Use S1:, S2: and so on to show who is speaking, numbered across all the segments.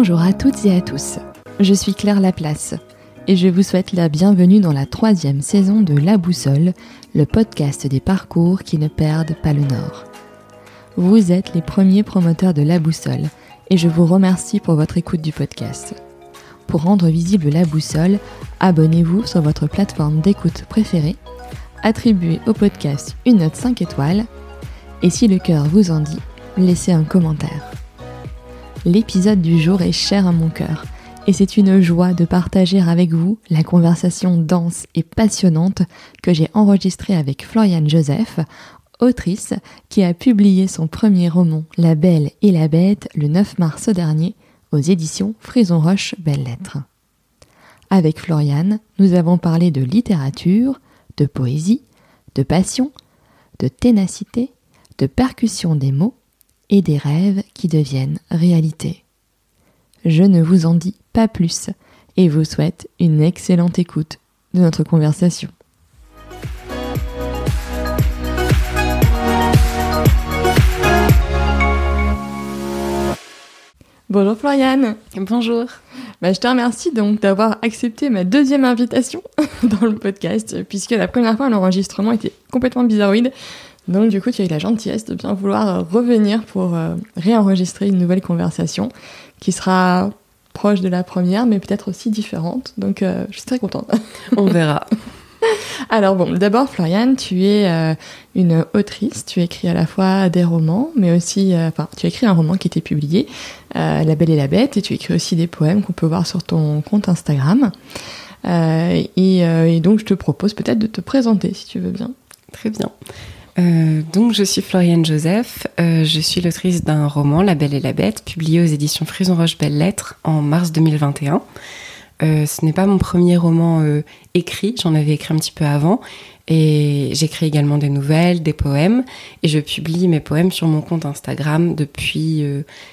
S1: Bonjour à toutes et à tous, je suis Claire Laplace et je vous souhaite la bienvenue dans la troisième saison de La Boussole, le podcast des parcours qui ne perdent pas le nord. Vous êtes les premiers promoteurs de La Boussole et je vous remercie pour votre écoute du podcast. Pour rendre visible La Boussole, abonnez-vous sur votre plateforme d'écoute préférée, attribuez au podcast une note 5 étoiles et si le cœur vous en dit, laissez un commentaire. L'épisode du jour est cher à mon cœur et c'est une joie de partager avec vous la conversation dense et passionnante que j'ai enregistrée avec Floriane Joseph, autrice qui a publié son premier roman La Belle et la Bête le 9 mars dernier aux éditions Frison Roche Belles Lettres. Avec Floriane, nous avons parlé de littérature, de poésie, de passion, de ténacité, de percussion des mots et des rêves qui deviennent réalité. Je ne vous en dis pas plus et vous souhaite une excellente écoute de notre conversation. Bonjour Floriane.
S2: Bonjour.
S1: Bah, je te remercie donc d'avoir accepté ma deuxième invitation dans le podcast, puisque la première fois l'enregistrement était complètement bizarroïde. Donc du coup, tu as eu la gentillesse de bien vouloir euh, revenir pour euh, réenregistrer une nouvelle conversation qui sera proche de la première, mais peut-être aussi différente. Donc euh, je suis très contente.
S2: On verra.
S1: Alors bon, d'abord Floriane, tu es une autrice, tu écris à la fois des romans, mais aussi, enfin, tu as écrit un roman qui était publié, La Belle et la Bête, et tu écris aussi des poèmes qu'on peut voir sur ton compte Instagram. Et, et, donc je te propose peut-être de te présenter si tu veux bien.
S2: Très bien. Euh, donc, je suis Floriane Joseph. Euh, je suis l'autrice d'un roman, La Belle et la Bête, publié aux éditions Frison Roche Belles Lettres en mars 2021. Euh, ce n'est pas mon premier roman écrit, j'en avais écrit un petit peu avant. Et j'écris également des nouvelles, des poèmes. Et je publie mes poèmes sur mon compte Instagram depuis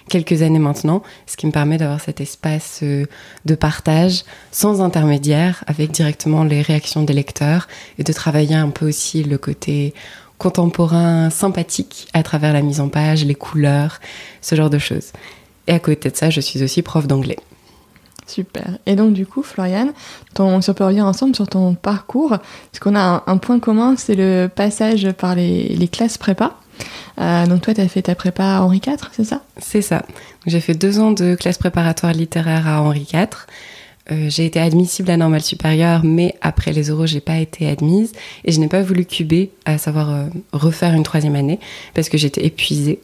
S2: quelques années maintenant, ce qui me permet d'avoir cet espace de partage sans intermédiaire, avec directement les réactions des lecteurs, et de travailler un peu aussi le côté contemporain sympathique à travers la mise en page, les couleurs, ce genre de choses. Et à côté de ça, je suis aussi prof d'anglais.
S1: Super. Et donc du coup, Floriane, ton, si on peut revenir ensemble sur ton parcours, parce qu'on a un, point commun, c'est le passage par les, classes prépa. Euh, donc toi, tu as fait ta prépa à Henri IV, c'est ça?
S2: C'est ça. J'ai fait deux ans de classe préparatoire littéraire à Henri IV. Euh, j'ai été admissible à normale supérieure, mais après les euros, j'ai pas été admise et je n'ai pas voulu cuber, à savoir euh, refaire une troisième année, parce que j'étais épuisée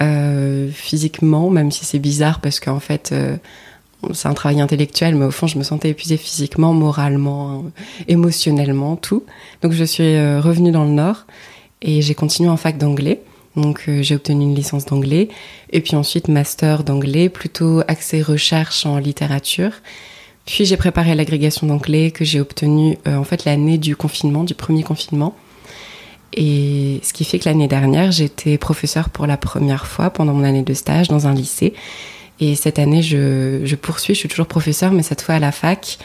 S2: euh, physiquement, même si c'est bizarre, parce qu'en fait, c'est un travail intellectuel, mais au fond, je me sentais épuisée physiquement, moralement, émotionnellement, tout. Donc, je suis revenue dans le Nord et j'ai continué en fac d'anglais. Donc j'ai obtenu une licence d'anglais et puis ensuite master d'anglais, plutôt axé recherche en littérature. Puis j'ai préparé l'agrégation d'anglais que j'ai obtenue euh, en fait l'année du confinement, du premier confinement. Et ce qui fait que l'année dernière, j'étais professeur pour la première fois pendant mon année de stage dans un lycée. Et cette année, je, poursuis, je suis toujours professeur, mais cette fois à la fac,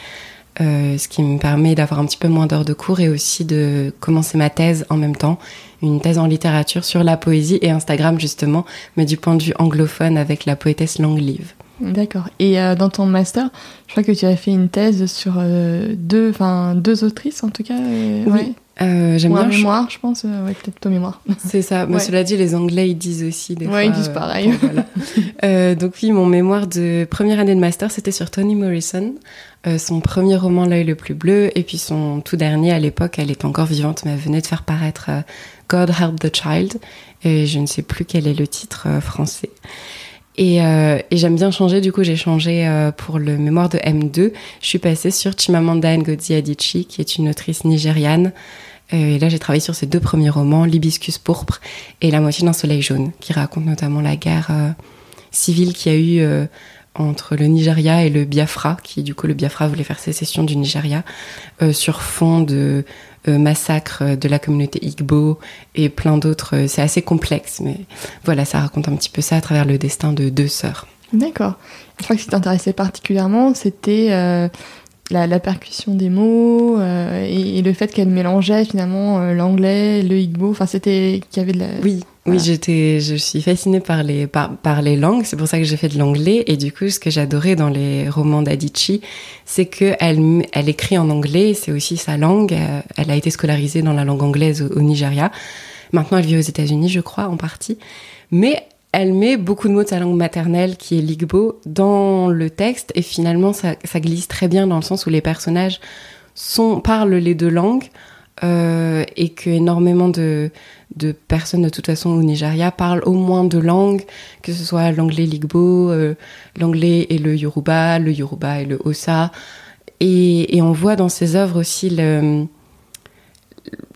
S2: euh, ce qui me permet d'avoir un petit peu moins d'heures de cours et aussi de commencer ma thèse en même temps, une thèse en littérature sur la poésie et Instagram justement, mais du point de vue anglophone avec la poétesse Langlive.
S1: D'accord. Et euh, dans ton master, je crois que tu as fait une thèse sur euh, deux, enfin deux autrices en tout cas.
S2: Euh, oui. J'aime bien.
S1: mémoire, je pense. ouais, peut-être ton mémoire.
S2: C'est ça. Mais cela dit, les Anglais ils disent aussi des
S1: ouais, ils disent pareil.
S2: donc oui, mon mémoire de première année de master, c'était sur Toni Morrison, son premier roman L'œil le plus bleu, et puis son tout dernier à l'époque, elle est encore vivante, mais elle venait de faire paraître God Help the Child, et je ne sais plus quel est le titre français. Euh, et, j'aime bien changer, du coup j'ai changé euh, pour le mémoire de M2. Je suis passée sur Chimamanda Ngozi Adichie, qui est une autrice nigériane. Euh, et là j'ai travaillé sur ses deux premiers romans, L'Hibiscus pourpre et La moitié d'un soleil jaune, qui racontent notamment la guerre civile qu'il y a eu entre le Nigeria et le Biafra, qui du coup le Biafra voulait faire sécession du Nigeria, sur fond de euh, massacre de la communauté Igbo et plein d'autres. Euh, c'est assez complexe, mais voilà, ça raconte un petit peu ça à travers le destin de deux sœurs.
S1: D'accord. Je crois que ce qui t'intéressait particulièrement, c'était euh, la, percussion des mots euh, et, le fait qu'elle mélangeait finalement euh, l'anglais, le igbo. Enfin, c'était qu'il y avait de la.
S2: Oui, oui, j'étais, je suis fascinée par les par, par les langues. C'est pour ça que j'ai fait de l'anglais. Et du coup, ce que j'adorais dans les romans d'Adichie, c'est que elle, elle écrit en anglais. C'est aussi sa langue. Euh, elle a été scolarisée dans la langue anglaise au, au Nigeria. Maintenant, elle vit aux États-Unis, je crois, en partie. Mais elle met beaucoup de mots de sa langue maternelle, qui est l'Igbo, dans le texte, et finalement, ça, glisse très bien dans le sens où les personnages sont, parlent les deux langues, euh, et que énormément de, personnes, de toute façon, au Nigeria, parlent au moins deux langues, que ce soit l'anglais l'Igbo, euh, l'anglais et le Yoruba, le Yoruba et le Hossa. Et, et on voit dans ses œuvres aussi le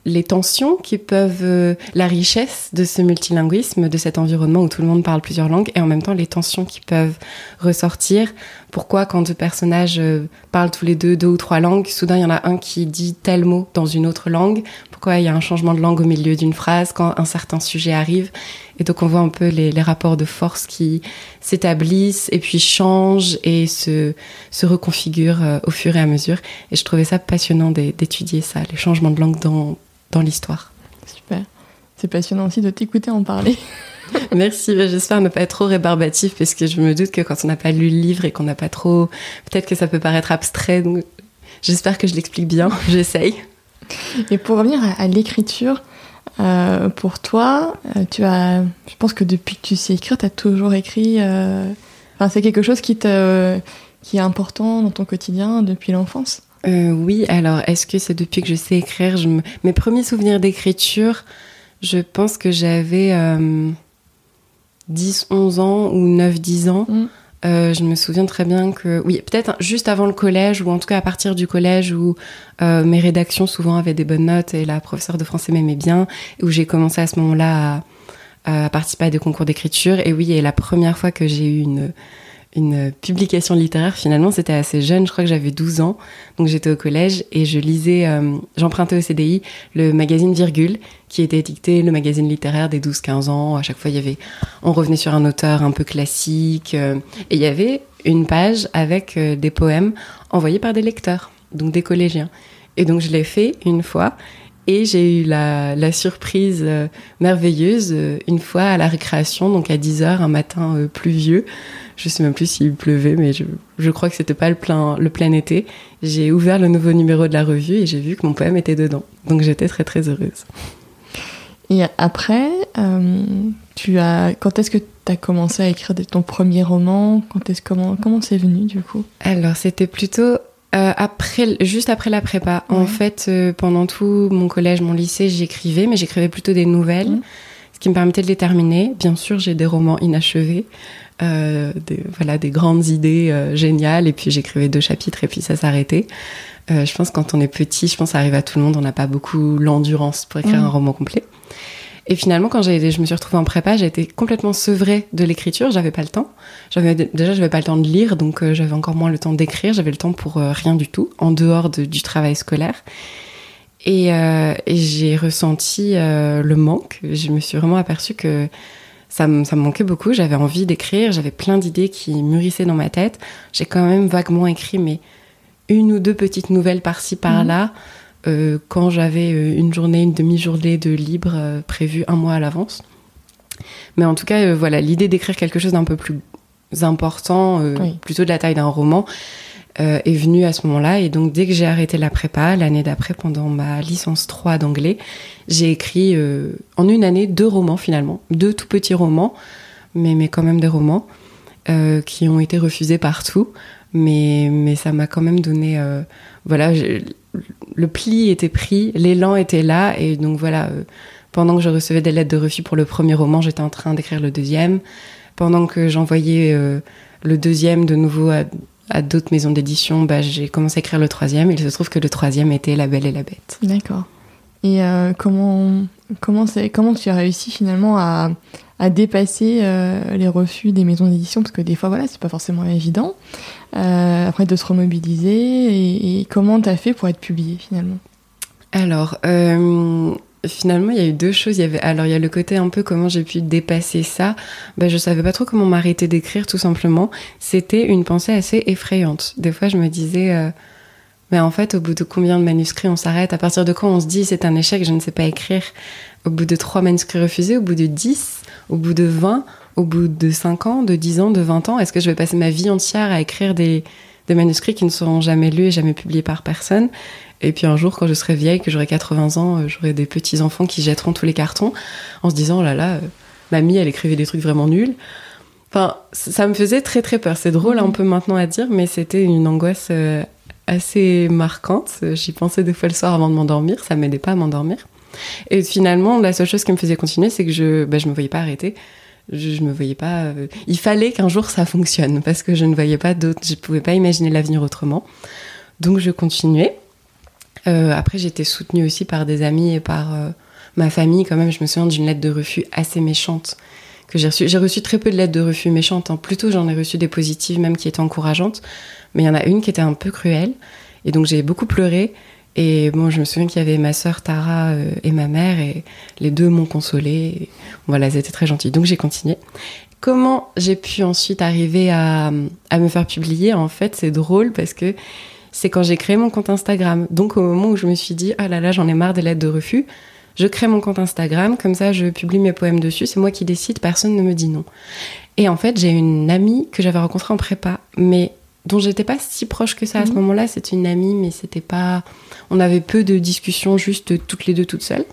S2: les tensions qui peuvent, euh, la richesse de ce multilinguisme, de cet environnement où tout le monde parle plusieurs langues, et en même temps les tensions qui peuvent ressortir. Pourquoi quand deux personnages euh, parlent tous les deux deux ou trois langues, soudain il y en a un qui dit tel mot dans une autre langue? Pourquoi il y a un changement de langue au milieu d'une phrase quand un certain sujet arrive? Et donc on voit un peu les, rapports de force qui s'établissent et puis changent et se, se reconfigurent euh, au fur et à mesure. Et je trouvais ça passionnant d'étudier ça, les changements de langue dans dans l'histoire.
S1: Super. C'est passionnant aussi de t'écouter en parler.
S2: Merci, j'espère ne pas être trop rébarbatif parce que je me doute que quand on n'a pas lu le livre et qu'on n'a pas trop... Peut-être que ça peut paraître abstrait, donc j'espère que je l'explique bien, j'essaye.
S1: Et pour revenir à, l'écriture, euh, pour toi, euh, tu as, je pense que depuis que tu sais écrire, tu as toujours écrit. Euh, enfin, c'est quelque chose qui, te, qui est important dans ton quotidien depuis l'enfance?
S2: Euh, oui, alors est-ce que c'est depuis que je sais écrire Mes premiers souvenirs d'écriture, je pense que j'avais 10, euh, 11 ans ou 9, 10 ans. Mm. Euh, je me souviens très bien que, oui, peut-être juste avant le collège, ou en tout cas à partir du collège où mes rédactions souvent avaient des bonnes notes et la professeure de français m'aimait bien, où j'ai commencé à ce moment-là à, à, participer à des concours d'écriture. Et oui, et la première fois que j'ai eu une une publication littéraire. Finalement, c'était assez jeune, je crois que j'avais 12 ans, donc j'étais au collège et je lisais, euh, j'empruntais au CDI le magazine Virgule, qui était étiqueté le magazine littéraire des 12-15 ans. À chaque fois, il y avait, on revenait sur un auteur un peu classique, euh, et il y avait une page avec euh, des poèmes envoyés par des lecteurs, donc des collégiens. Et donc je l'ai fait une fois, et j'ai eu la, la surprise merveilleuse une fois à la récréation, donc à 10h, un matin pluvieux, je sais même plus s'il pleuvait, mais je, je crois que c'était pas le plein, le plein été. J'ai ouvert le nouveau numéro de la revue et j'ai vu que mon poème était dedans. Donc j'étais très très heureuse.
S1: Et après, euh, tu as, quand est-ce que tu as commencé à écrire ton premier roman? Quand est-ce comment comment c'est venu du coup?
S2: Alors c'était plutôt euh, après, juste après la prépa. En fait, euh, pendant tout mon collège, mon lycée, j'écrivais, mais j'écrivais plutôt des nouvelles, mmh. ce qui me permettait de les terminer. Bien sûr, j'ai des romans inachevés. Euh, des, voilà, des grandes idées euh, géniales, et puis j'écrivais deux chapitres, et puis ça s'arrêtait. Euh, je pense quand on est petit, je pense ça arrive à tout le monde, on n'a pas beaucoup l'endurance pour écrire mm. un roman complet. Et finalement, quand j'ai, je me suis retrouvée en prépa, j'ai été complètement sevrée de l'écriture. J'avais pas le temps. J'avais déjà, j'avais pas le temps de lire, donc j'avais encore moins le temps d'écrire. J'avais le temps pour rien du tout, en dehors du travail scolaire. Et, et j'ai ressenti le manque. Je me suis vraiment aperçue que ça me, ça me manquait beaucoup. J'avais envie d'écrire, j'avais plein d'idées qui mûrissaient dans ma tête. J'ai quand même vaguement écrit, mais une ou deux petites nouvelles par-ci, par-là, mhm. euh, quand j'avais euh, une journée, une demi-journée de libre euh, prévue un mois à l'avance. Mais en tout cas, voilà, l'idée d'écrire quelque chose d'un peu plus important, plutôt de la taille d'un roman, euh, est venu à ce moment-là. Et donc, dès que j'ai arrêté la prépa, l'année d'après, pendant ma licence 3 d'anglais, j'ai écrit euh, en une année deux romans finalement, deux tout petits romans, mais, mais quand même des romans euh, qui ont été refusés partout. Mais, mais ça m'a quand même donné. voilà, le pli était pris, l'élan était là. Et donc, voilà, pendant que je recevais des lettres de refus pour le premier roman, j'étais en train d'écrire le deuxième. Pendant que j'envoyais le deuxième de nouveau à à d'autres maisons d'édition, bah, j'ai commencé à écrire le troisième. Et il se trouve que le troisième était La Belle et la Bête.
S1: D'accord. Et euh, comment, comment, comment tu as réussi finalement à, à dépasser euh, les refus des maisons d'édition? Parce que des fois, voilà, c'est pas forcément évident. Euh, après, de se remobiliser. Et, et comment tu as fait pour être publié finalement?
S2: Alors, finalement, il y a eu deux choses. Il y alors, il y a le côté un peu comment j'ai pu dépasser ça. Ben, je savais pas trop comment m'arrêter d'écrire, tout simplement. C'était une pensée assez effrayante. Des fois, je me disais, euh, Mais en fait, au bout de combien de manuscrits on s'arrête? À partir de quand on se dit c'est un échec, je ne sais pas écrire? Au bout de trois manuscrits refusés, au bout de 10, au bout de 20, au bout de 5 ans, de 10 ans, de 20 ans Est-ce que je vais passer ma vie entière à écrire des, des manuscrits qui ne seront jamais lus et jamais publiés par personne? Et puis un jour, quand je serai vieille, que j'aurai 80 ans, euh, j'aurai des petits-enfants qui jetteront tous les cartons en se disant, oh là là, euh, mamie, elle écrivait des trucs vraiment nuls. Enfin, ça me faisait très très peur. C'est drôle un mhm. peu maintenant à dire, mais c'était une angoisse euh, assez marquante. J'y pensais des fois le soir avant de m'endormir, ça m'aidait pas à m'endormir. Et finalement, la seule chose qui me faisait continuer, c'est que je, bah, je me voyais pas arrêter. Je, je me voyais pas. Il fallait qu'un jour ça fonctionne parce que je ne voyais pas d'autre. Je pouvais pas imaginer l'avenir autrement. Donc je continuais. Euh, après, j'étais soutenue aussi par des amis et par euh, ma famille quand même. Je me souviens d'une lettre de refus assez méchante que j'ai reçue. J'ai reçu très peu de lettres de refus méchantes. Hein. Plutôt, j'en ai reçu des positives, même qui étaient encourageantes. Mais il y en a une qui était un peu cruelle. Et donc, j'ai beaucoup pleuré. Et bon, je me souviens qu'il y avait ma sœur Tara euh, et ma mère, et les deux m'ont consolée. voilà, étaient très gentilles. Donc, j'ai continué. Comment j'ai pu ensuite arriver à, à me faire publier? En fait, c'est drôle parce que c'est quand j'ai créé mon compte Instagram. Donc, au moment où je me suis dit, ah là là, j'en ai marre des lettres de refus, je crée mon compte Instagram, comme ça je publie mes poèmes dessus, c'est moi qui décide, personne ne me dit non. Et en fait, j'ai une amie que j'avais rencontrée en prépa, mais dont j'étais pas si proche que ça à ce mhm. moment-là. C'était une amie, mais c'était pas. On avait peu de discussions, juste toutes les deux toutes seules.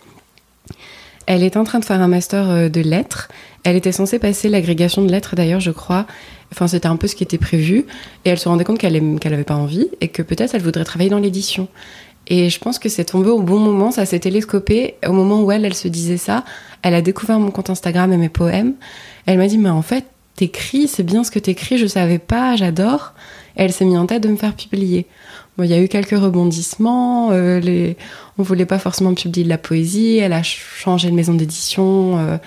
S2: Elle est en train de faire un master euh, de lettres. Elle était censée passer l'agrégation de lettres d'ailleurs, je crois. Enfin, c'était un peu ce qui était prévu. Et elle se rendait compte qu'elle qu'elle avait pas envie et que peut-être elle voudrait travailler dans l'édition. Et je pense que c'est tombé au bon moment, ça s'est télescopé. Au moment où elle, elle se disait ça, elle a découvert mon compte Instagram et mes poèmes. Elle m'a dit, mais en fait, t'écris, c'est bien ce que t'écris, je savais pas, j'adore. Et elle s'est mise en tête de me faire publier. Bon, il y a eu quelques rebondissements, euh, les... on voulait pas forcément publier de la poésie, elle a changé de maison d'édition, euh,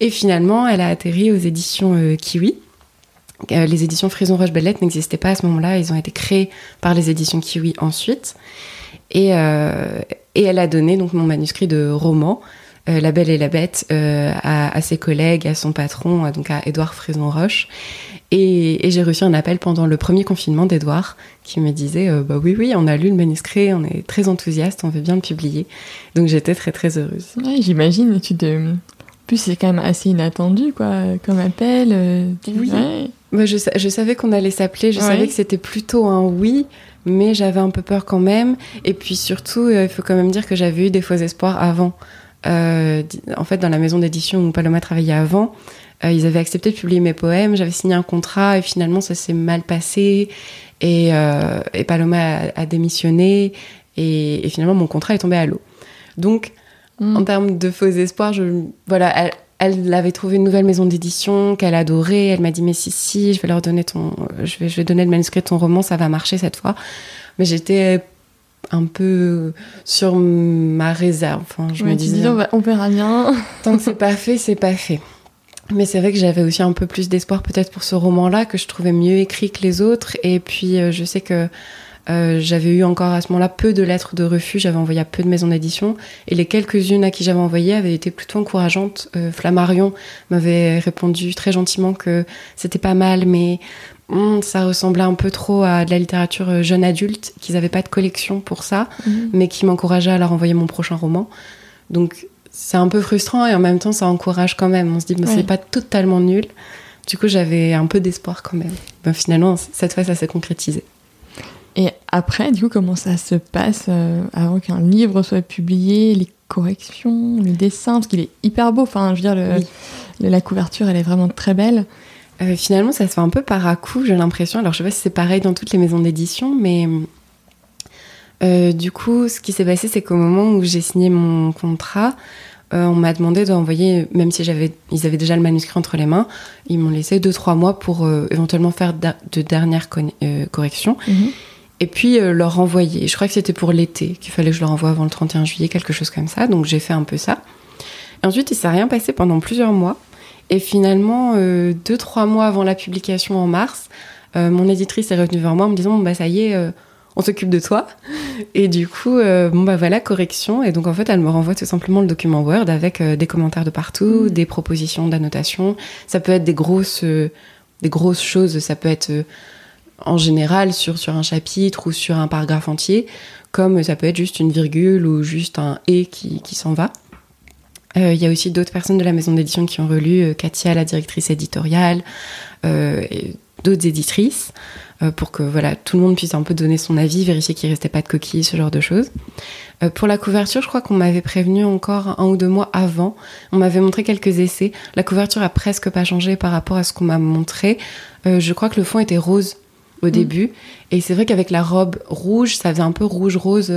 S2: et finalement, elle a atterri aux éditions euh, Kiwi. Les éditions Frison Roche Bellette n'existaient pas à ce moment-là, ils ont été créés par les éditions Kiwi ensuite. Euh, et, elle a donné donc mon manuscrit de roman, euh, La Belle et la Bête, euh, à, ses collègues, à son patron, donc à Édouard Frison-Roche. Et, j'ai reçu un appel pendant le premier confinement d'Édouard qui me disait Bah oui, oui, on a lu le manuscrit, on est très enthousiaste, on veut bien le publier. Donc j'étais très, très heureuse.
S1: J'imagine, tu te. plus, c'est quand même assez inattendu, quoi, comme appel.
S2: oui. Bah, je, je, savais qu'on allait s'appeler, je savais que c'était plutôt un oui mais j'avais un peu peur quand même. Et puis surtout, euh, il faut quand même dire que j'avais eu des faux espoirs avant. Euh, en fait, dans la maison d'édition où Paloma travaillait avant, euh, ils avaient accepté de publier mes poèmes, j'avais signé un contrat et finalement ça s'est mal passé et, et Paloma a, démissionné et, finalement mon contrat est tombé à l'eau. Donc, mm. en termes de faux espoirs, je, voilà, elle, elle avait trouvé une nouvelle maison d'édition qu'elle adorait. Elle m'a dit mais si si, je vais leur donner ton, je vais, je vais donner le manuscrit de ton roman, ça va marcher cette fois. Mais j'étais un peu sur ma réserve. Enfin, je me disais,
S1: on, on verra bien.
S2: tant que c'est pas fait, c'est pas fait. Mais c'est vrai que j'avais aussi un peu plus d'espoir peut-être pour ce roman-là, que je trouvais mieux écrit que les autres. Et puis euh, je sais que euh, j'avais eu encore à ce moment-là peu de lettres de refus, j'avais envoyé à peu de maisons d'édition, et les quelques-unes à qui j'avais envoyé avaient été plutôt encourageantes. Euh, Flammarion m'avait répondu très gentiment que c'était pas mal, mais hmm, ça ressemblait un peu trop à de la littérature euh, jeune adulte, qu'ils n'avaient pas de collection pour ça, mhm. mais qui m'encourageait à leur envoyer mon prochain roman. Donc c'est un peu frustrant et en même temps ça encourage quand même. On se dit, mais c'est pas totalement nul. Du coup, j'avais un peu d'espoir quand même. Ben, finalement, cette fois, ça s'est concrétisé.
S1: Et après, du coup, comment ça se passe euh, avant qu'un livre soit publié, les corrections, le dessin, parce qu'il est hyper beau. Enfin, je veux dire, la couverture, elle est vraiment très belle.
S2: Euh, finalement, ça se fait un peu par à coup, j'ai l'impression. Alors, je sais pas si c'est pareil dans toutes les maisons d'édition, mais euh, du coup, ce qui s'est passé, c'est qu'au moment où j'ai signé mon contrat, on m'a demandé d'envoyer, même si j'avais, ils avaient déjà le manuscrit entre les mains, ils m'ont laissé deux trois mois pour éventuellement faire de dernières corrections. Mhm et puis euh, leur renvoyer. Je crois que c'était pour l'été qu'il fallait que je leur envoie avant le 31 juillet, quelque chose comme ça. Donc j'ai fait un peu ça. Et ensuite, il s'est rien passé pendant plusieurs mois. Et finalement, euh, deux, trois mois avant la publication en mars, euh, mon éditrice est revenue vers moi en me disant bah ça y est, on s'occupe de toi. Et du coup, bon bah voilà, correction. Et donc en fait, elle me renvoie tout simplement le document Word avec des commentaires de partout, mmh. des propositions d'annotation. Ça peut être des grosses, des grosses choses. Ça peut être en général sur, un chapitre ou sur un paragraphe entier, comme ça peut être juste une virgule ou juste un et qui, s'en va. Il y a aussi d'autres personnes de la maison d'édition qui ont relu, Katia, la directrice éditoriale, et d'autres éditrices. Euh, pour que voilà tout le monde puisse un peu donner son avis, vérifier qu'il restait pas de coquilles, ce genre de choses. Euh, pour la couverture, je crois qu'on m'avait prévenu encore un ou deux mois avant. On m'avait montré quelques essais. La couverture a presque pas changé par rapport à ce qu'on m'a montré. Euh, je crois que le fond était rose au mm. début, et c'est vrai qu'avec la robe rouge, ça faisait un peu rouge rose.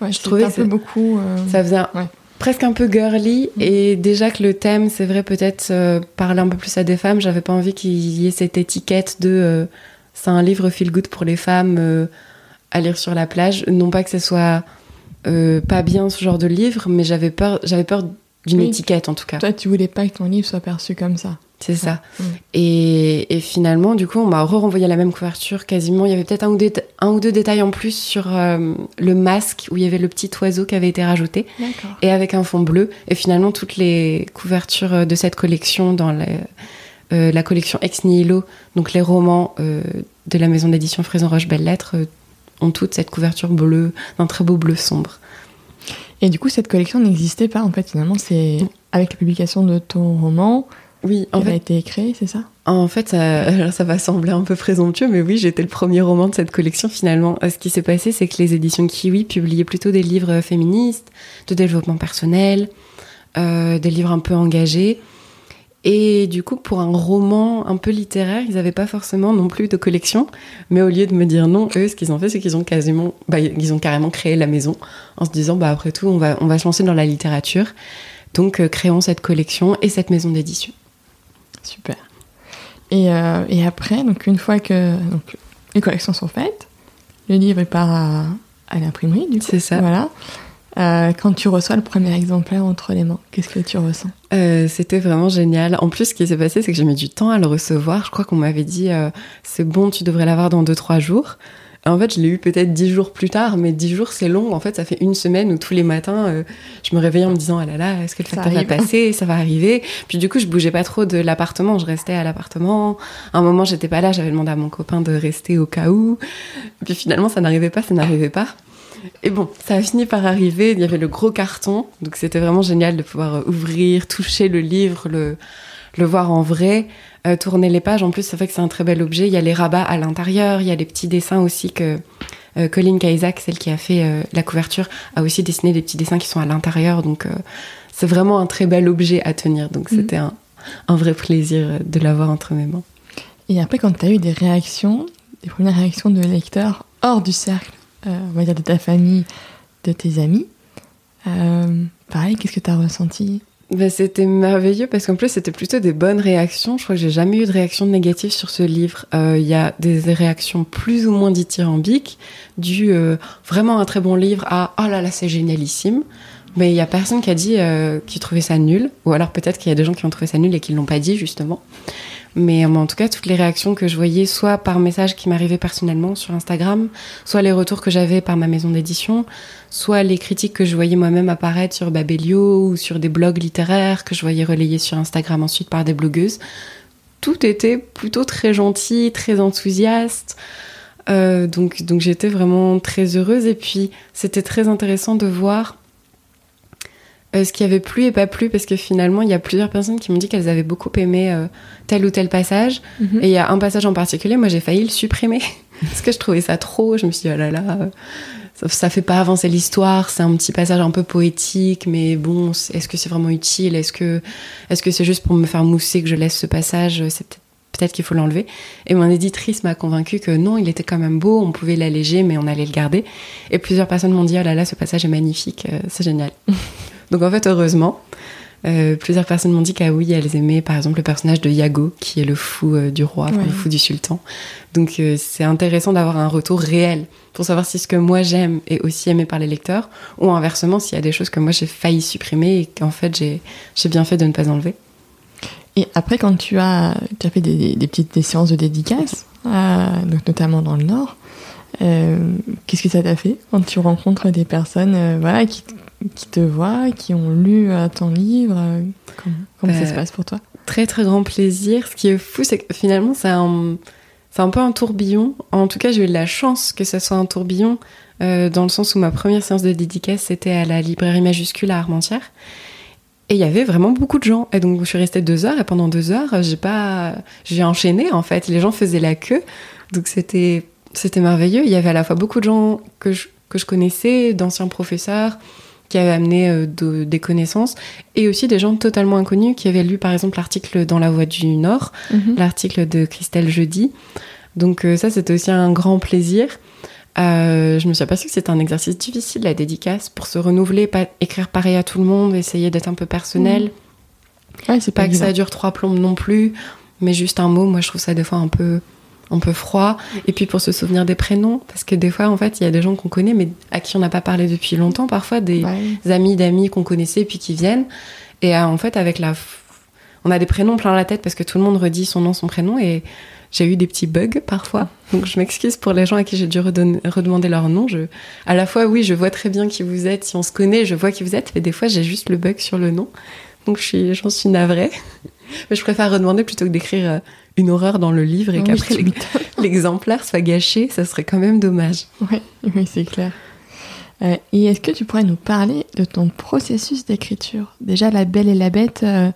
S1: ouais, je trouvais un peu beaucoup.
S2: Ça faisait presque un peu girly mm. et déjà que le thème c'est vrai peut-être parler un peu plus à des femmes j'avais pas envie qu'il y ait cette étiquette de c'est un livre feel good pour les femmes euh, à lire sur la plage. Non pas que ce soit euh, pas bien ce genre de livre, mais j'avais peur, j'avais peur d'une étiquette en tout cas.
S1: Toi, tu voulais pas que ton livre soit perçu comme ça.
S2: C'est ça. Mm. Et, finalement, du coup, on m'a renvoyé la même couverture quasiment. Il y avait peut-être un, ou deux, un ou deux détails en plus sur euh, le masque où il y avait le petit oiseau qui avait été rajouté. Et avec un fond bleu. Et finalement, toutes les couvertures de cette collection dans euh, la collection Ex Nihilo, donc les romans euh, de la maison d'édition Fraison Roche Belles Lettres, euh, ont toute cette couverture bleue, d'un très beau bleu sombre.
S1: Et du coup, cette collection n'existait pas en fait, finalement, c'est avec la publication de ton roman.
S2: Oui,
S1: en fait, a été créée, c'est ça?
S2: En fait, ça, ça, va sembler un peu présomptueux, mais oui, j'étais le premier roman de cette collection finalement. Ce qui s'est passé, c'est que les éditions Kiwi publiaient plutôt des livres féministes, de développement personnel, des livres un peu engagés. Et du coup, pour un roman un peu littéraire, ils n'avaient pas forcément non plus de collection. Mais au lieu de me dire non, eux, ce qu'ils ont fait, c'est qu'ils ont quasiment, bah, ils ont carrément créé la maison en se disant, bah après tout, on va, on va se lancer dans la littérature. Donc, euh, créons cette collection et cette maison d'édition.
S1: Super. Et, euh, et, après, donc une fois que donc, les collections sont faites, le livre part à, à l'imprimerie, du coup.
S2: C'est ça.
S1: Voilà. Euh, quand tu reçois le premier exemplaire entre les mains, qu'est-ce que tu ressens?
S2: Euh, C'était vraiment génial. En plus, ce qui s'est passé, c'est que j'ai mis du temps à le recevoir. Je crois qu'on m'avait dit c'est bon, tu devrais l'avoir dans 2-3 jours. En fait, je l'ai eu peut-être 10 jours plus tard, mais 10 jours c'est long. En fait, ça fait une semaine où tous les matins, je me réveillais en me disant ah là là, est-ce que le facteur va passer? Ça va arriver. Puis du coup, je bougeais pas trop de l'appartement. Je restais à l'appartement. À un moment, j'étais pas là. J'avais demandé à mon copain de rester au cas où. Puis finalement, ça n'arrivait pas, ça n'arrivait pas. Et bon, ça a fini par arriver. Il y avait le gros carton, donc c'était vraiment génial de pouvoir euh, ouvrir, toucher le livre, le, le voir en vrai, euh, tourner les pages. En plus, c'est vrai que c'est un très bel objet. Il y a les rabats à l'intérieur, il y a les petits dessins aussi que euh, Colin Kaisak, celle qui a fait la couverture, a aussi dessiné des petits dessins qui sont à l'intérieur. Donc c'est vraiment un très bel objet à tenir. Donc mhm. c'était un, un, vrai plaisir de l'avoir entre mes mains.
S1: Et après, quand tu as eu des réactions, des premières réactions de lecteurs hors du cercle euh, on va dire de ta famille, de tes amis. Euh, pareil, qu'est-ce que tu as ressenti?
S2: Ben, C'était merveilleux parce qu'en plus c'était plutôt des bonnes réactions. Je crois que j'ai jamais eu de réaction négative sur ce livre. Euh, il y a des réactions plus ou moins dithyrambiques, du vraiment un très bon livre à oh là là c'est génialissime. Mais il y a personne qui a dit qu'il trouvait ça nul, ou alors peut-être qu'il y a des gens qui ont trouvé ça nul et qui l'ont pas dit justement. Mais en tout cas, toutes les réactions que je voyais, soit par message qui m'arrivait personnellement sur Instagram, soit les retours que j'avais par ma maison d'édition, soit les critiques que je voyais moi-même apparaître sur Babelio ou sur des blogs littéraires que je voyais relayés sur Instagram ensuite par des blogueuses, tout était plutôt très gentil, très enthousiaste. Euh, donc donc j'étais vraiment très heureuse et puis c'était très intéressant de voir euh, ce qui avait plu et pas plu parce que finalement il y a plusieurs personnes qui m'ont dit qu'elles avaient beaucoup aimé euh, tel ou tel passage mhm. et il y a un passage en particulier moi j'ai failli le supprimer parce que je trouvais ça trop je me suis dit oh là là euh, ça, ça fait pas avancer l'histoire c'est un petit passage un peu poétique mais bon est-ce que c'est vraiment utile? Est-ce que est-ce que c'est juste pour me faire mousser que je laisse ce passage? C'est peut-être peut-être qu'il faut l'enlever. Et mon éditrice m'a convaincu que non, il était quand même beau, on pouvait l'alléger, mais on allait le garder. Et plusieurs personnes m'ont dit, oh là là, ce passage est magnifique, c'est génial. Donc en fait, heureusement, euh, plusieurs personnes m'ont dit qu'à oui, elles aimaient par exemple le personnage de Yago, qui est le fou euh, du roi, le fou du sultan. Donc euh, c'est intéressant d'avoir un retour réel pour savoir si ce que moi j'aime est aussi aimé par les lecteurs, ou inversement, s'il y a des choses que moi j'ai failli supprimer et qu'en fait j'ai bien fait de ne pas enlever.
S1: Et après, quand tu as, tu as fait des, petites séances de dédicaces, donc notamment dans le Nord, qu'est-ce que ça t'a fait quand tu rencontres des personnes voilà, qui, qui te voient, qui ont lu euh, ton livre euh, Comment, ça se euh, passe pour toi?
S2: Très très grand plaisir. Ce qui est fou, c'est que finalement, c'est un, un peu un tourbillon. En tout cas, j'ai eu de la chance que ce soit un tourbillon, euh, dans le sens où ma première séance de dédicace, c'était à la librairie majuscule à Armentières. Et il y avait vraiment beaucoup de gens. Et donc, je suis restée deux heures, et pendant deux heures, j'ai pas. J'ai enchaîné, en fait. Les gens faisaient la queue. Donc, c'était, c'était merveilleux. Il y avait à la fois beaucoup de gens que je, que je connaissais, d'anciens professeurs, qui avaient amené euh, de- des connaissances, et aussi des gens totalement inconnus qui avaient lu, par exemple, l'article dans La Voix du Nord,
S1: Mhm.
S2: l'article de Christelle Jeudi. Donc euh, ça, c'était aussi un grand plaisir. Euh, je me suis aperçue que c'était un exercice difficile, la dédicace, pour se renouveler, pas écrire pareil à tout le monde, essayer d'être un peu personnel.
S1: Ouais, c'est
S2: Pas que
S1: évident.
S2: ça dure trois plombes non plus, mais juste un mot, moi je trouve ça des fois un peu, un peu froid. Et puis pour se souvenir des prénoms, parce que des fois, en fait, il y a des gens qu'on connaît, mais à qui on n'a pas parlé depuis longtemps, parfois des
S1: Ouais.
S2: amis d'amis qu'on connaissait puis qui viennent. Et euh, en fait, avec la. On a des prénoms plein la tête parce que tout le monde redit son nom, son prénom. Et j'ai eu des petits bugs parfois. Donc je m'excuse pour les gens à qui j'ai dû redonner- redemander leur nom. Je... À la fois, oui, je vois très bien qui vous êtes. Si on se connaît, je vois qui vous êtes. Mais des fois, j'ai juste le bug sur le nom. Donc je suis- j'en suis navrée. Mais je préfère redemander plutôt que d'écrire euh, une horreur dans le livre et
S1: Oui,
S2: qu'après l'exemplaire soit gâché. Ça serait quand même dommage.
S1: Oui, oui, c'est clair. Euh, et est-ce que tu pourrais nous parler de ton processus d'écriture? Déjà, La Belle et la Bête, euh,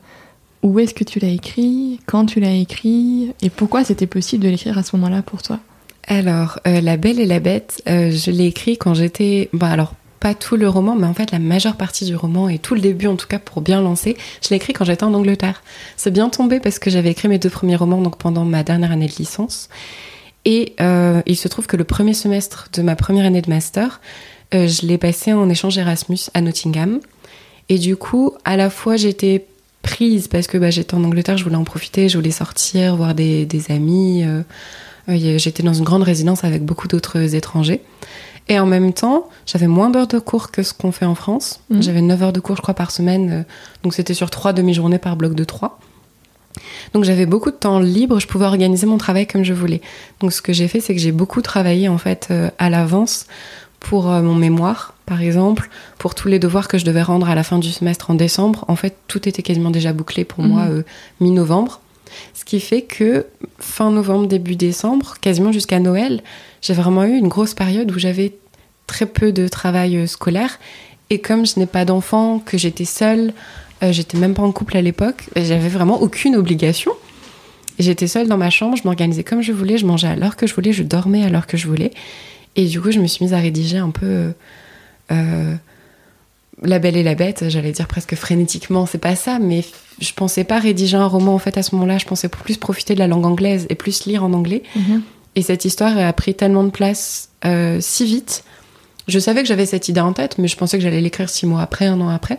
S1: où est-ce que tu l'as écrit? Quand tu l'as écrit? Et pourquoi c'était possible de l'écrire à ce moment-là pour toi?
S2: Alors, euh, La Belle et la Bête, euh, je l'ai écrit quand j'étais. Bah, alors, pas tout le roman, mais en fait, la majeure partie du roman et tout le début, en tout cas, pour bien lancer, je l'ai écrit quand j'étais en Angleterre. C'est bien tombé parce que j'avais écrit mes deux premiers romans donc pendant ma dernière année de licence. Et euh, il se trouve que le premier semestre de ma première année de master, euh, je l'ai passé en échange Erasmus à Nottingham. Et du coup, à la fois, j'étais prise parce que bah, j'étais en Angleterre, je voulais en profiter, je voulais sortir, voir des, amis. euh, J'étais dans une grande résidence avec beaucoup d'autres étrangers. Et en même temps, j'avais moins d'heures de cours que ce qu'on fait en France.
S1: Mhm.
S2: J'avais 9 heures de cours, je crois, par semaine. euh, Donc c'était sur trois demi-journées par bloc de 3. Donc j'avais beaucoup de temps libre, je pouvais organiser mon travail comme je voulais. Donc ce que j'ai fait, c'est que j'ai beaucoup travaillé en fait euh, à l'avance pour euh, mon mémoire, par exemple, pour tous les devoirs que je devais rendre à la fin du semestre en décembre. En fait, tout était quasiment déjà bouclé pour moi
S1: Mhm.
S2: euh, mi-novembre. Ce qui fait que fin novembre, début décembre, quasiment jusqu'à Noël, j'ai vraiment eu une grosse période où j'avais très peu de travail euh, scolaire. Et comme je n'ai pas d'enfant, que j'étais seule, euh, j'étais même pas en couple à l'époque, et j'avais vraiment aucune obligation. J'étais seule dans ma chambre, je m'organisais comme je voulais, je mangeais à l'heure que je voulais, je dormais à l'heure que je voulais. Et du coup, je me suis mise à rédiger un peu euh, euh, La Belle et la Bête, j'allais dire presque frénétiquement, c'est pas ça, mais je pensais pas rédiger un roman en fait à ce moment-là, je pensais plus profiter de la langue anglaise et plus lire en anglais. Et cette histoire a pris tellement de place euh, si vite. Je savais que j'avais cette idée en tête, mais je pensais que j'allais l'écrire six mois après, un an après.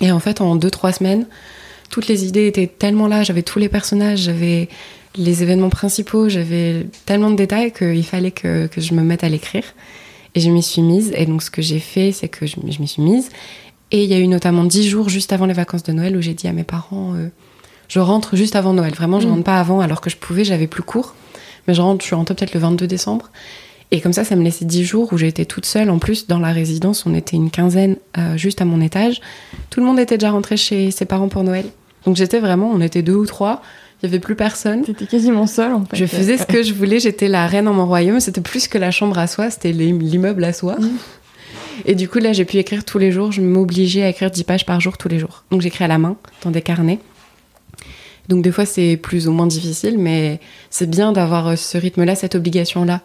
S2: Et en fait, en deux, trois semaines, toutes les idées étaient tellement là, j'avais tous les personnages, j'avais les événements principaux, j'avais tellement de détails qu'il fallait que, que je me mette à l'écrire. Et je m'y suis mise. Et donc, ce que j'ai fait, c'est que je, je m'y suis mise. Et il y a eu notamment dix jours juste avant les vacances de Noël où j'ai dit à mes parents euh, je rentre juste avant Noël. Vraiment, je
S1: Mm.
S2: rentre pas avant alors que je pouvais, j'avais plus cours. Mais je rentre, je suis rentrée peut-être le 22 décembre. Et comme ça, ça me laissait 10 jours où j'étais toute seule. En plus, dans la résidence, on était une quinzaine euh, juste à mon étage. Tout le monde était déjà rentré chez ses parents pour Noël. Donc j'étais vraiment, on était deux ou trois. Il y avait plus personne.
S1: T'étais quasiment seule en fait.
S2: Je faisais ce que je voulais. J'étais la reine en mon royaume. C'était plus que la chambre à soi. C'était l'im- l'immeuble à soi. Et du coup, là, j'ai pu écrire tous les jours. Je m'obligeais à écrire 10 pages par jour tous les jours. Donc j'écris à la main dans des carnets. Donc des fois, c'est plus ou moins difficile, mais c'est bien d'avoir euh, ce rythme-là, cette obligation-là.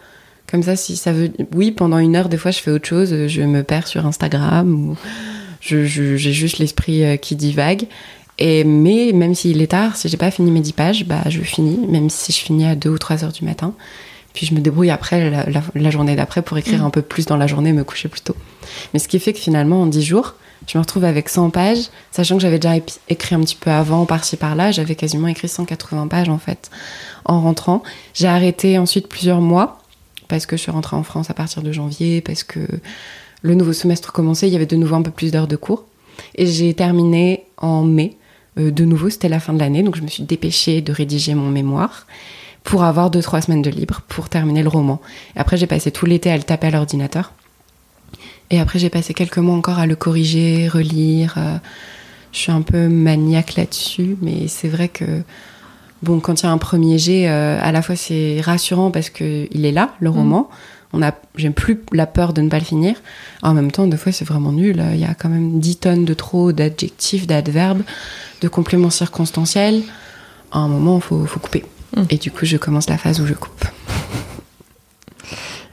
S2: Comme ça, si ça veut... Oui, pendant une heure, des fois, je fais autre chose. Je me perds sur Instagram ou je- je- j'ai juste l'esprit euh, qui divague. Et, mais même s'il est tard, si j'ai pas fini mes 10 pages, bah, je finis, même si je finis à 2 ou 3 heures du matin. Puis je me débrouille après, la, la- la journée d'après, pour écrire
S1: Mhm.
S2: un peu plus dans la journée me coucher plus tôt. Mais ce qui fait que finalement, en 10 jours, je me retrouve avec 100 pages, sachant que j'avais déjà écrit un petit peu avant, par-ci par-là. J'avais quasiment écrit 180 pages en fait, en rentrant. J'ai arrêté ensuite plusieurs mois, parce que je suis rentrée en France à partir de janvier, parce que le nouveau semestre commençait, il y avait de nouveau un peu plus d'heures de cours. Et j'ai terminé en mai. Euh, de nouveau, c'était la fin de l'année, donc je me suis dépêchée de rédiger mon mémoire pour avoir deux trois semaines de libre pour terminer le roman. Après, j'ai passé tout l'été à le taper à l'ordinateur. Et après, j'ai passé quelques mois encore à le corriger, relire. euh, je suis un peu maniaque là-dessus, mais c'est vrai que bon, quand il y a un premier jet, euh, à la fois c'est rassurant parce que il est là, le roman. On a, j'aime plus la peur de ne pas le finir. En même temps, des fois, c'est vraiment nul. Il y a quand même 10 tonnes de trop d'adjectifs, d'adverbes, de compléments circonstanciels. À un moment, il faut, faut couper.
S1: Mm.
S2: Et du coup, je commence la phase où je coupe.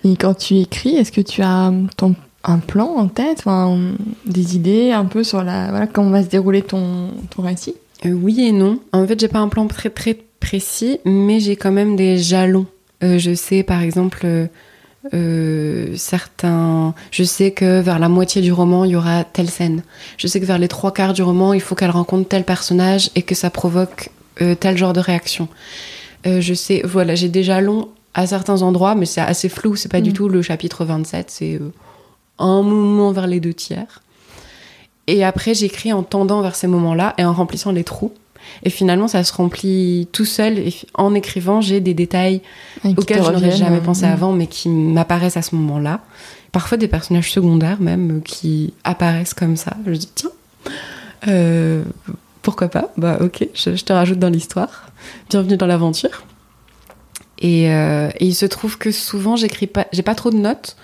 S1: Et quand tu écris, est-ce que tu as ton, un plan en tête, enfin, des idées un peu sur la, voilà, comment va se dérouler ton, ton récit?
S2: Euh, oui et non. En fait, j'ai pas un plan très très précis, mais j'ai quand même des jalons. Euh, je sais, par exemple, euh, euh, certains. Je sais que vers la moitié du roman, il y aura telle scène. Je sais que vers les trois quarts du roman, il faut qu'elle rencontre tel personnage et que ça provoque euh, tel genre de réaction. Euh, je sais, voilà, j'ai des jalons à certains endroits, mais c'est assez flou. C'est pas du
S1: Mm.
S2: tout le chapitre 27, c'est euh, un moment vers les deux tiers. Et après, j'écris en tendant vers ces moments-là et en remplissant les trous. Et finalement, ça se remplit tout seul. Et en écrivant, j'ai des détails
S1: Et
S2: auxquels je n'aurais jamais pensé avant, mais qui m'apparaissent à ce moment-là. Parfois des personnages secondaires même qui apparaissent comme ça. Je dis tiens, euh, pourquoi pas? Bah ok, je, je te rajoute dans l'histoire. Bienvenue dans l'aventure. Et, euh, et il se trouve que souvent j'écris pas, j'ai pas trop de notes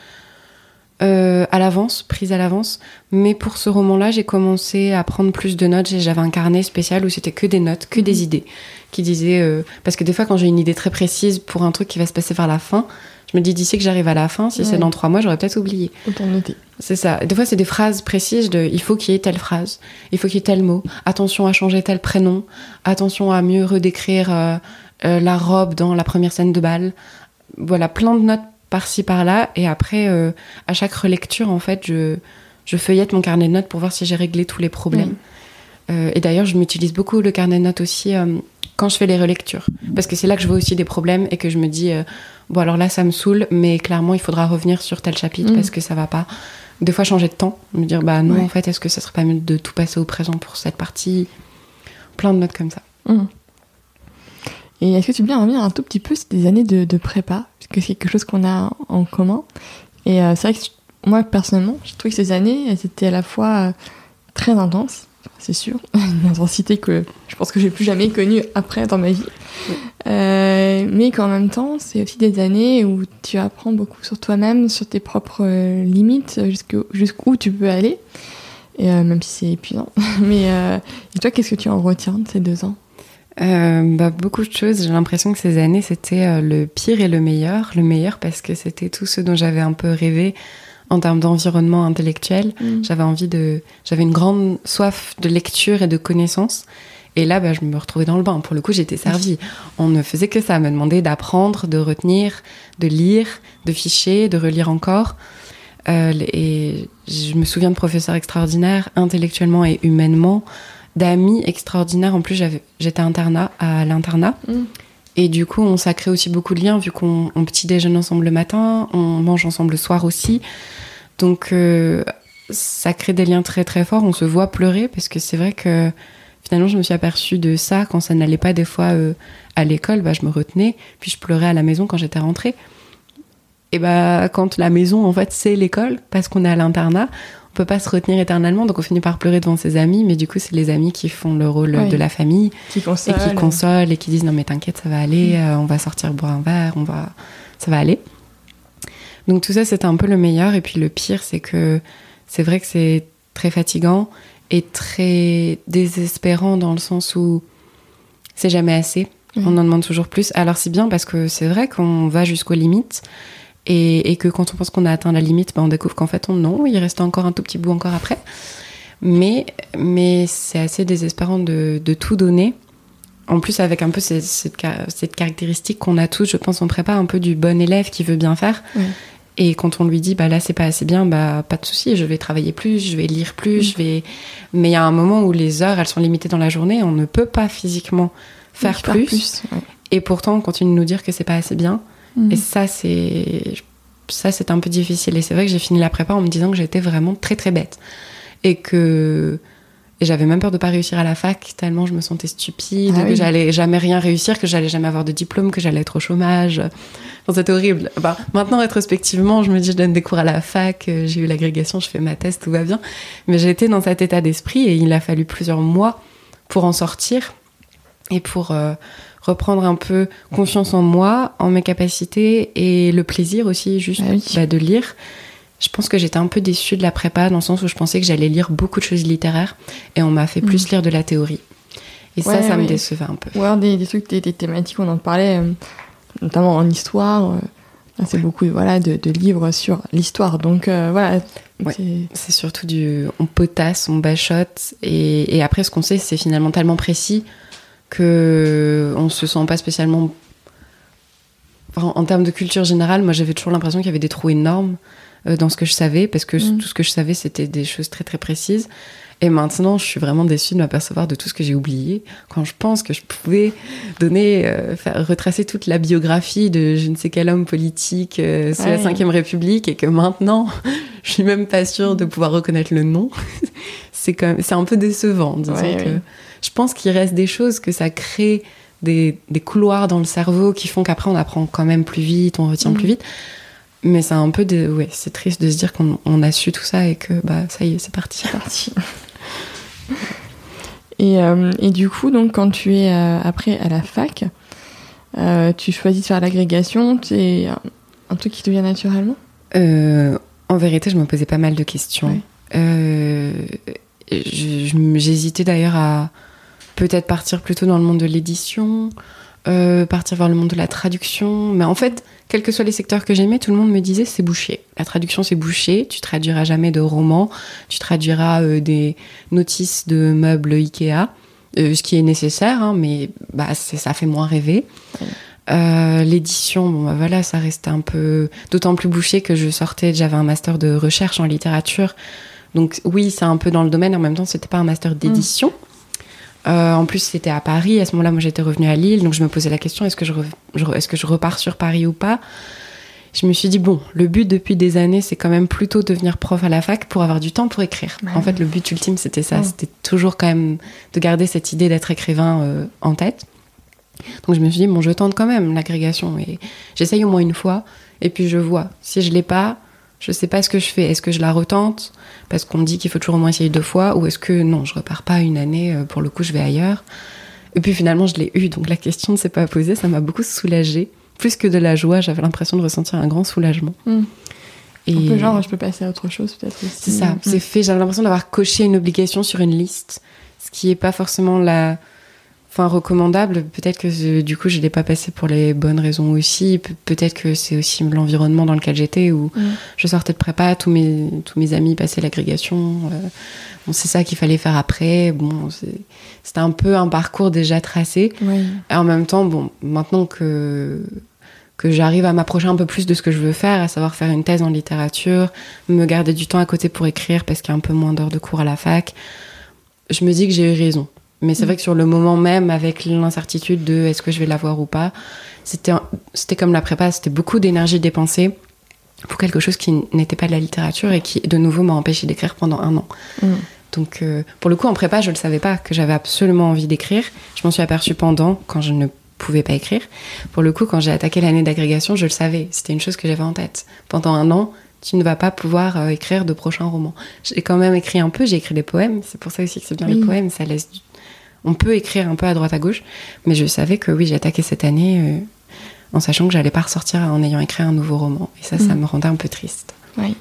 S2: euh, à l'avance, prises à l'avance. Mais pour ce roman-là, j'ai commencé à prendre plus de notes. J'avais un carnet spécial où c'était que des notes, que des idées, qui disaient euh, parce que des fois quand j'ai une idée très précise pour un truc qui va se passer vers la fin, je me dis d'ici que j'arrive à la fin, si
S1: Ouais.
S2: c'est dans trois mois, j'aurais peut-être oublié.
S1: Autant noter.
S2: C'est ça. Des fois, c'est des phrases précises de il faut qu'il y ait telle phrase, il faut qu'il y ait tel mot, attention à changer tel prénom, attention à mieux redécrire euh, la robe dans la première scène de bal. Voilà, plein de notes par-ci par-là. Et après, euh, à chaque relecture, en fait, je, je feuillette mon carnet de notes pour voir si j'ai réglé tous les problèmes. Euh, et d'ailleurs, je m'utilise beaucoup le carnet de notes aussi euh, quand je fais les relectures. Parce que c'est là que je vois aussi des problèmes et que je me dis, bon, alors là, ça me saoule, mais clairement, il faudra revenir sur tel chapitre
S1: Mm.
S2: parce que ça va pas. Des fois, changer de temps, me dire, bah non,
S1: Ouais.
S2: en fait, est-ce que ça serait pas mieux de tout passer au présent pour cette partie? Plein de notes comme ça.
S1: Mm. Et est-ce que tu peux bien revenir un tout petit peu sur des années de, de prépa? Que c'est quelque chose qu'on a en commun. Et euh, c'est vrai que je- moi, personnellement, je trouve que ces années, elles étaient à la fois euh, très intenses, c'est sûr, une intensité que je pense que j'ai plus jamais connue après dans ma vie.
S2: Oui.
S1: Euh, mais qu'en même temps, c'est aussi des années où tu apprends beaucoup sur toi-même, sur tes propres limites, jusqu'où jusqu'où tu peux aller. Et, euh, même si c'est épuisant. mais et toi, qu'est-ce que tu en retiens de ces deux ans?
S2: Euh, bah, beaucoup de choses. J'ai l'impression que ces années, c'était euh, le pire et le meilleur. Le meilleur parce que c'était tout ce dont j'avais un peu rêvé en termes d'environnement intellectuel. J'avais envie de, j'avais une grande soif de lecture et de connaissances. Et là, bah, je me retrouvais dans le bain. Pour le coup, j'étais servie. On ne faisait que ça, me demander d'apprendre, de retenir, de lire, de ficher, de relire encore. Euh, et je me souviens de professeurs extraordinaires, intellectuellement et humainement, d'amis extraordinaires. En plus, j'étais internat à l'internat.
S1: Mm.
S2: Et du coup, on ça crée aussi beaucoup de liens vu qu'on on petit déjeune ensemble le matin, on mange ensemble le soir aussi. Donc, euh, ça crée des liens très très forts. On se voit pleurer parce que c'est vrai que finalement, je me suis aperçue de ça quand ça n'allait pas des fois euh, à l'école. Bah, je me retenais, puis je pleurais à la maison quand j'étais rentrée. Et bah, quand la maison, en fait, c'est l'école, parce qu'on est à l'internat, peut pas se retenir éternellement, donc on finit par pleurer devant ses amis, mais du coup, c'est les amis qui font le rôle
S1: Oui.
S2: de la famille
S1: Qui
S2: et
S1: console.
S2: qui consolent et qui disent non mais t'inquiète ça va aller euh, on va sortir boire un verre on va ça va aller donc tout ça c'était un peu le meilleur et puis le pire c'est que c'est vrai que c'est très fatigant et très désespérant dans le sens où c'est jamais assez
S1: Mhm.
S2: on en demande toujours plus alors c'est bien parce que c'est vrai qu'on va jusqu'aux limites et, et que quand on pense qu'on a atteint la limite ben on découvre qu'en fait on non il reste encore un tout petit bout encore après mais, mais c'est assez désespérant de, de tout donner. En plus, avec un peu cette, cette, ca- cette caractéristique qu'on a tous, je pense, on prépare un peu du bon élève qui veut bien faire. Et quand on lui dit, bah là, c'est pas assez bien, bah pas de souci, je vais travailler plus, je vais lire plus, je vais. Mais il y a un moment où les heures, elles sont limitées dans la journée, on ne peut pas physiquement faire plus.
S1: ouais.
S2: Et pourtant, on continue de nous dire que c'est pas assez bien. Et ça, c'est ça, c'est un peu difficile. Et c'est vrai que j'ai fini la prépa en me disant que j'étais vraiment très très bête et que et j'avais même peur de pas réussir à la fac tellement je me sentais stupide,
S1: Ah
S2: que
S1: oui.
S2: j'allais jamais rien réussir, que j'allais jamais avoir de diplôme, que j'allais être au chômage. Enfin, c'était horrible. Bah, maintenant, rétrospectivement, je me dis, je donne des cours à la fac, euh, j'ai eu l'agrégation, je fais ma thèse, tout va bien. Mais j'étais dans cet état d'esprit et il a fallu plusieurs mois pour en sortir et pour euh, reprendre un peu confiance en moi, en mes capacités et le plaisir aussi, juste
S1: Ah oui.
S2: bah, de lire. Je pense que j'étais un peu déçue de la prépa dans le sens où je pensais que j'allais lire beaucoup de choses littéraires et on m'a fait plus
S1: Mhm.
S2: lire de la théorie. Et ça,
S1: Ouais,
S2: ça me
S1: oui.
S2: décevait un peu.
S1: Ou alors des, des trucs, des, des thématiques, on en parlait, euh, notamment en histoire. euh, c'est beaucoup voilà, de, de livres sur l'histoire. Donc euh, voilà.
S2: Ouais.
S1: c'est-
S2: C'est surtout du. On potasse, on bachote. Et, et après, ce qu'on sait, c'est finalement tellement précis que on se sent pas spécialement. Enfin, en termes de culture générale, moi j'avais toujours l'impression qu'il y avait des trous énormes euh, dans ce que je savais, parce que
S1: Mm.
S2: tout ce que je savais, c'était des choses très très précises. Et maintenant, je suis vraiment déçue de m'apercevoir de tout ce que j'ai oublié. Quand je pense que je pouvais donner, euh, faire, retracer toute la biographie de je ne sais quel homme politique euh, sous la
S1: Ouais.
S2: Ve République, et que maintenant, je suis même pas sûre de pouvoir reconnaître le nom. C'est quand c'est un peu décevant, disons
S1: Ouais,
S2: que.
S1: ouais.
S2: Je pense qu'il reste des choses que ça crée des, des couloirs dans le cerveau qui font qu'après on apprend quand même plus vite, on retient plus vite. Mais c'est un peu de, ouais, c'est triste de se dire qu'on on a su tout ça et que bah ça y est, c'est parti.
S1: parti. Et, euh, et du coup, donc, quand tu es euh, après à la fac, euh, tu choisis de faire l'agrégation, c'est un, truc qui te vient naturellement?
S2: En vérité, je me posais pas mal de questions.
S1: Ouais.
S2: J'hésitais d'ailleurs à peut-être partir plutôt dans le monde de l'édition, euh, partir vers le monde de la traduction. Mais en fait, quels que soient les secteurs que j'aimais, tout le monde me disait c'est bouché. La traduction, c'est bouché. Tu traduiras jamais de romans. Tu traduiras euh, des notices de meubles Ikea, euh, ce qui est nécessaire, hein, mais bah, ça fait moins rêver. L'édition, bon, bah, voilà, ça restait un peu d'autant plus bouché que je sortais, j'avais un master de recherche en littérature. Donc oui, c'est un peu dans le domaine, en même temps, c'était pas un master d'édition. Euh, en plus, c'était à Paris. À ce moment-là, moi, j'étais revenue à Lille, donc je me posais la question est-ce que je, est-ce que je repars sur Paris ou pas? Je me suis dit bon, le but depuis des années, c'est quand même plutôt devenir prof à la fac pour avoir du temps pour écrire.
S1: Ouais.
S2: En fait, le but ultime, c'était ça.
S1: Ouais.
S2: C'était toujours quand même de garder cette idée d'être écrivain euh, en tête. Donc je me suis dit bon, je tente quand même l'agrégation et j'essaye au moins une fois et puis je vois. Si je l'ai pas, je sais pas ce que je fais. Est-ce que je la retente? Parce qu'on me dit qu'il faut toujours au moins essayer deux fois ou est-ce que non, je repars pas une année, euh, pour le coup je vais ailleurs. Et puis finalement je l'ai eu, donc la question ne s'est pas posée, ça m'a beaucoup soulagée. Plus que de la joie, j'avais l'impression de ressentir un grand soulagement.
S1: Mm.
S2: Et
S1: Un peu genre, je peux passer à autre chose peut-être aussi.
S2: c'est ça,
S1: Mm.
S2: c'est fait. J'avais l'impression d'avoir coché une obligation sur une liste, ce qui est pas forcément la fin recommandable. Peut-être que du coup je l'ai pas passé pour les bonnes raisons aussi. Pe- Peut-être que c'est aussi l'environnement dans lequel j'étais où
S1: Mm.
S2: je sortais de prépa, tous mes tous mes amis passaient l'agrégation. euh, bon, c'est ça qu'il fallait faire après. Bon, c'est- c'était un peu un parcours déjà tracé. Et en même temps, bon, maintenant que, que j'arrive à m'approcher un peu plus de ce que je veux faire, à savoir faire une thèse en littérature, me garder du temps à côté pour écrire parce qu'il y a un peu moins d'heures de cours à la fac, je me dis que j'ai eu raison. Mais c'est
S1: Mm.
S2: vrai que sur le moment même, avec l'incertitude de est-ce que je vais l'avoir ou pas, c'était comme la prépa, c'était beaucoup d'énergie dépensée pour quelque chose qui n'était pas de la littérature et qui, de nouveau, m'a empêché d'écrire pendant un an.
S1: Mm.
S2: Donc, euh, pour le coup, en prépa, je ne le savais pas que j'avais absolument envie d'écrire. Je m'en suis aperçue pendant, quand je ne pouvais pas écrire. Pour le coup, quand j'ai attaqué l'année d'agrégation, je le savais. C'était une chose que j'avais en tête. Pendant un an, tu ne vas pas pouvoir euh, écrire de prochains romans. J'ai quand même écrit un peu, j'ai écrit des poèmes. C'est pour ça aussi que c'est bien
S1: Oui.
S2: les poèmes, ça laisse du- On peut écrire un peu à droite à gauche, mais je savais que oui, j'ai attaqué cette année euh, en sachant que j'allais pas ressortir en ayant écrit un nouveau roman. Et ça, ça
S1: Mm.
S2: me rendait un peu triste.
S1: Ouais.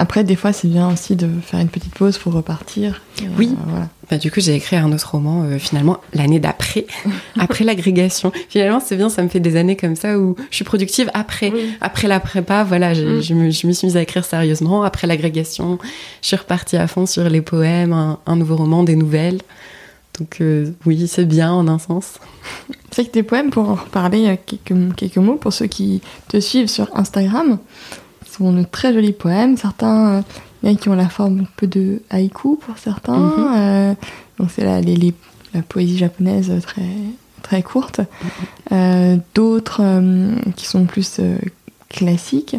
S1: Après, des fois, c'est bien aussi de faire une petite pause pour repartir. Et,
S2: Oui.
S1: euh, voilà.
S2: Bah, du coup, j'ai écrit un autre roman euh, finalement l'année d'après, après l'agrégation. Finalement, c'est bien, ça me fait des années comme ça où je suis productive après.
S1: Oui.
S2: Après la prépa, voilà, je,
S1: Mm.
S2: je me, je me suis mise à écrire sérieusement. Après l'agrégation, je suis repartie à fond sur les poèmes, un, un nouveau roman, des nouvelles. Donc euh, oui, c'est bien en un sens.
S1: C'est que tes poèmes, pour en reparler euh, quelques, quelques mots, pour ceux qui te suivent sur Instagram, sont de très jolis poèmes. Certains, euh, il y en a qui ont la forme un peu de haïku pour certains.
S2: Mhm.
S1: euh, donc c'est la, les- les- la poésie japonaise très, très courte. Euh, D'autres qui sont plus classiques.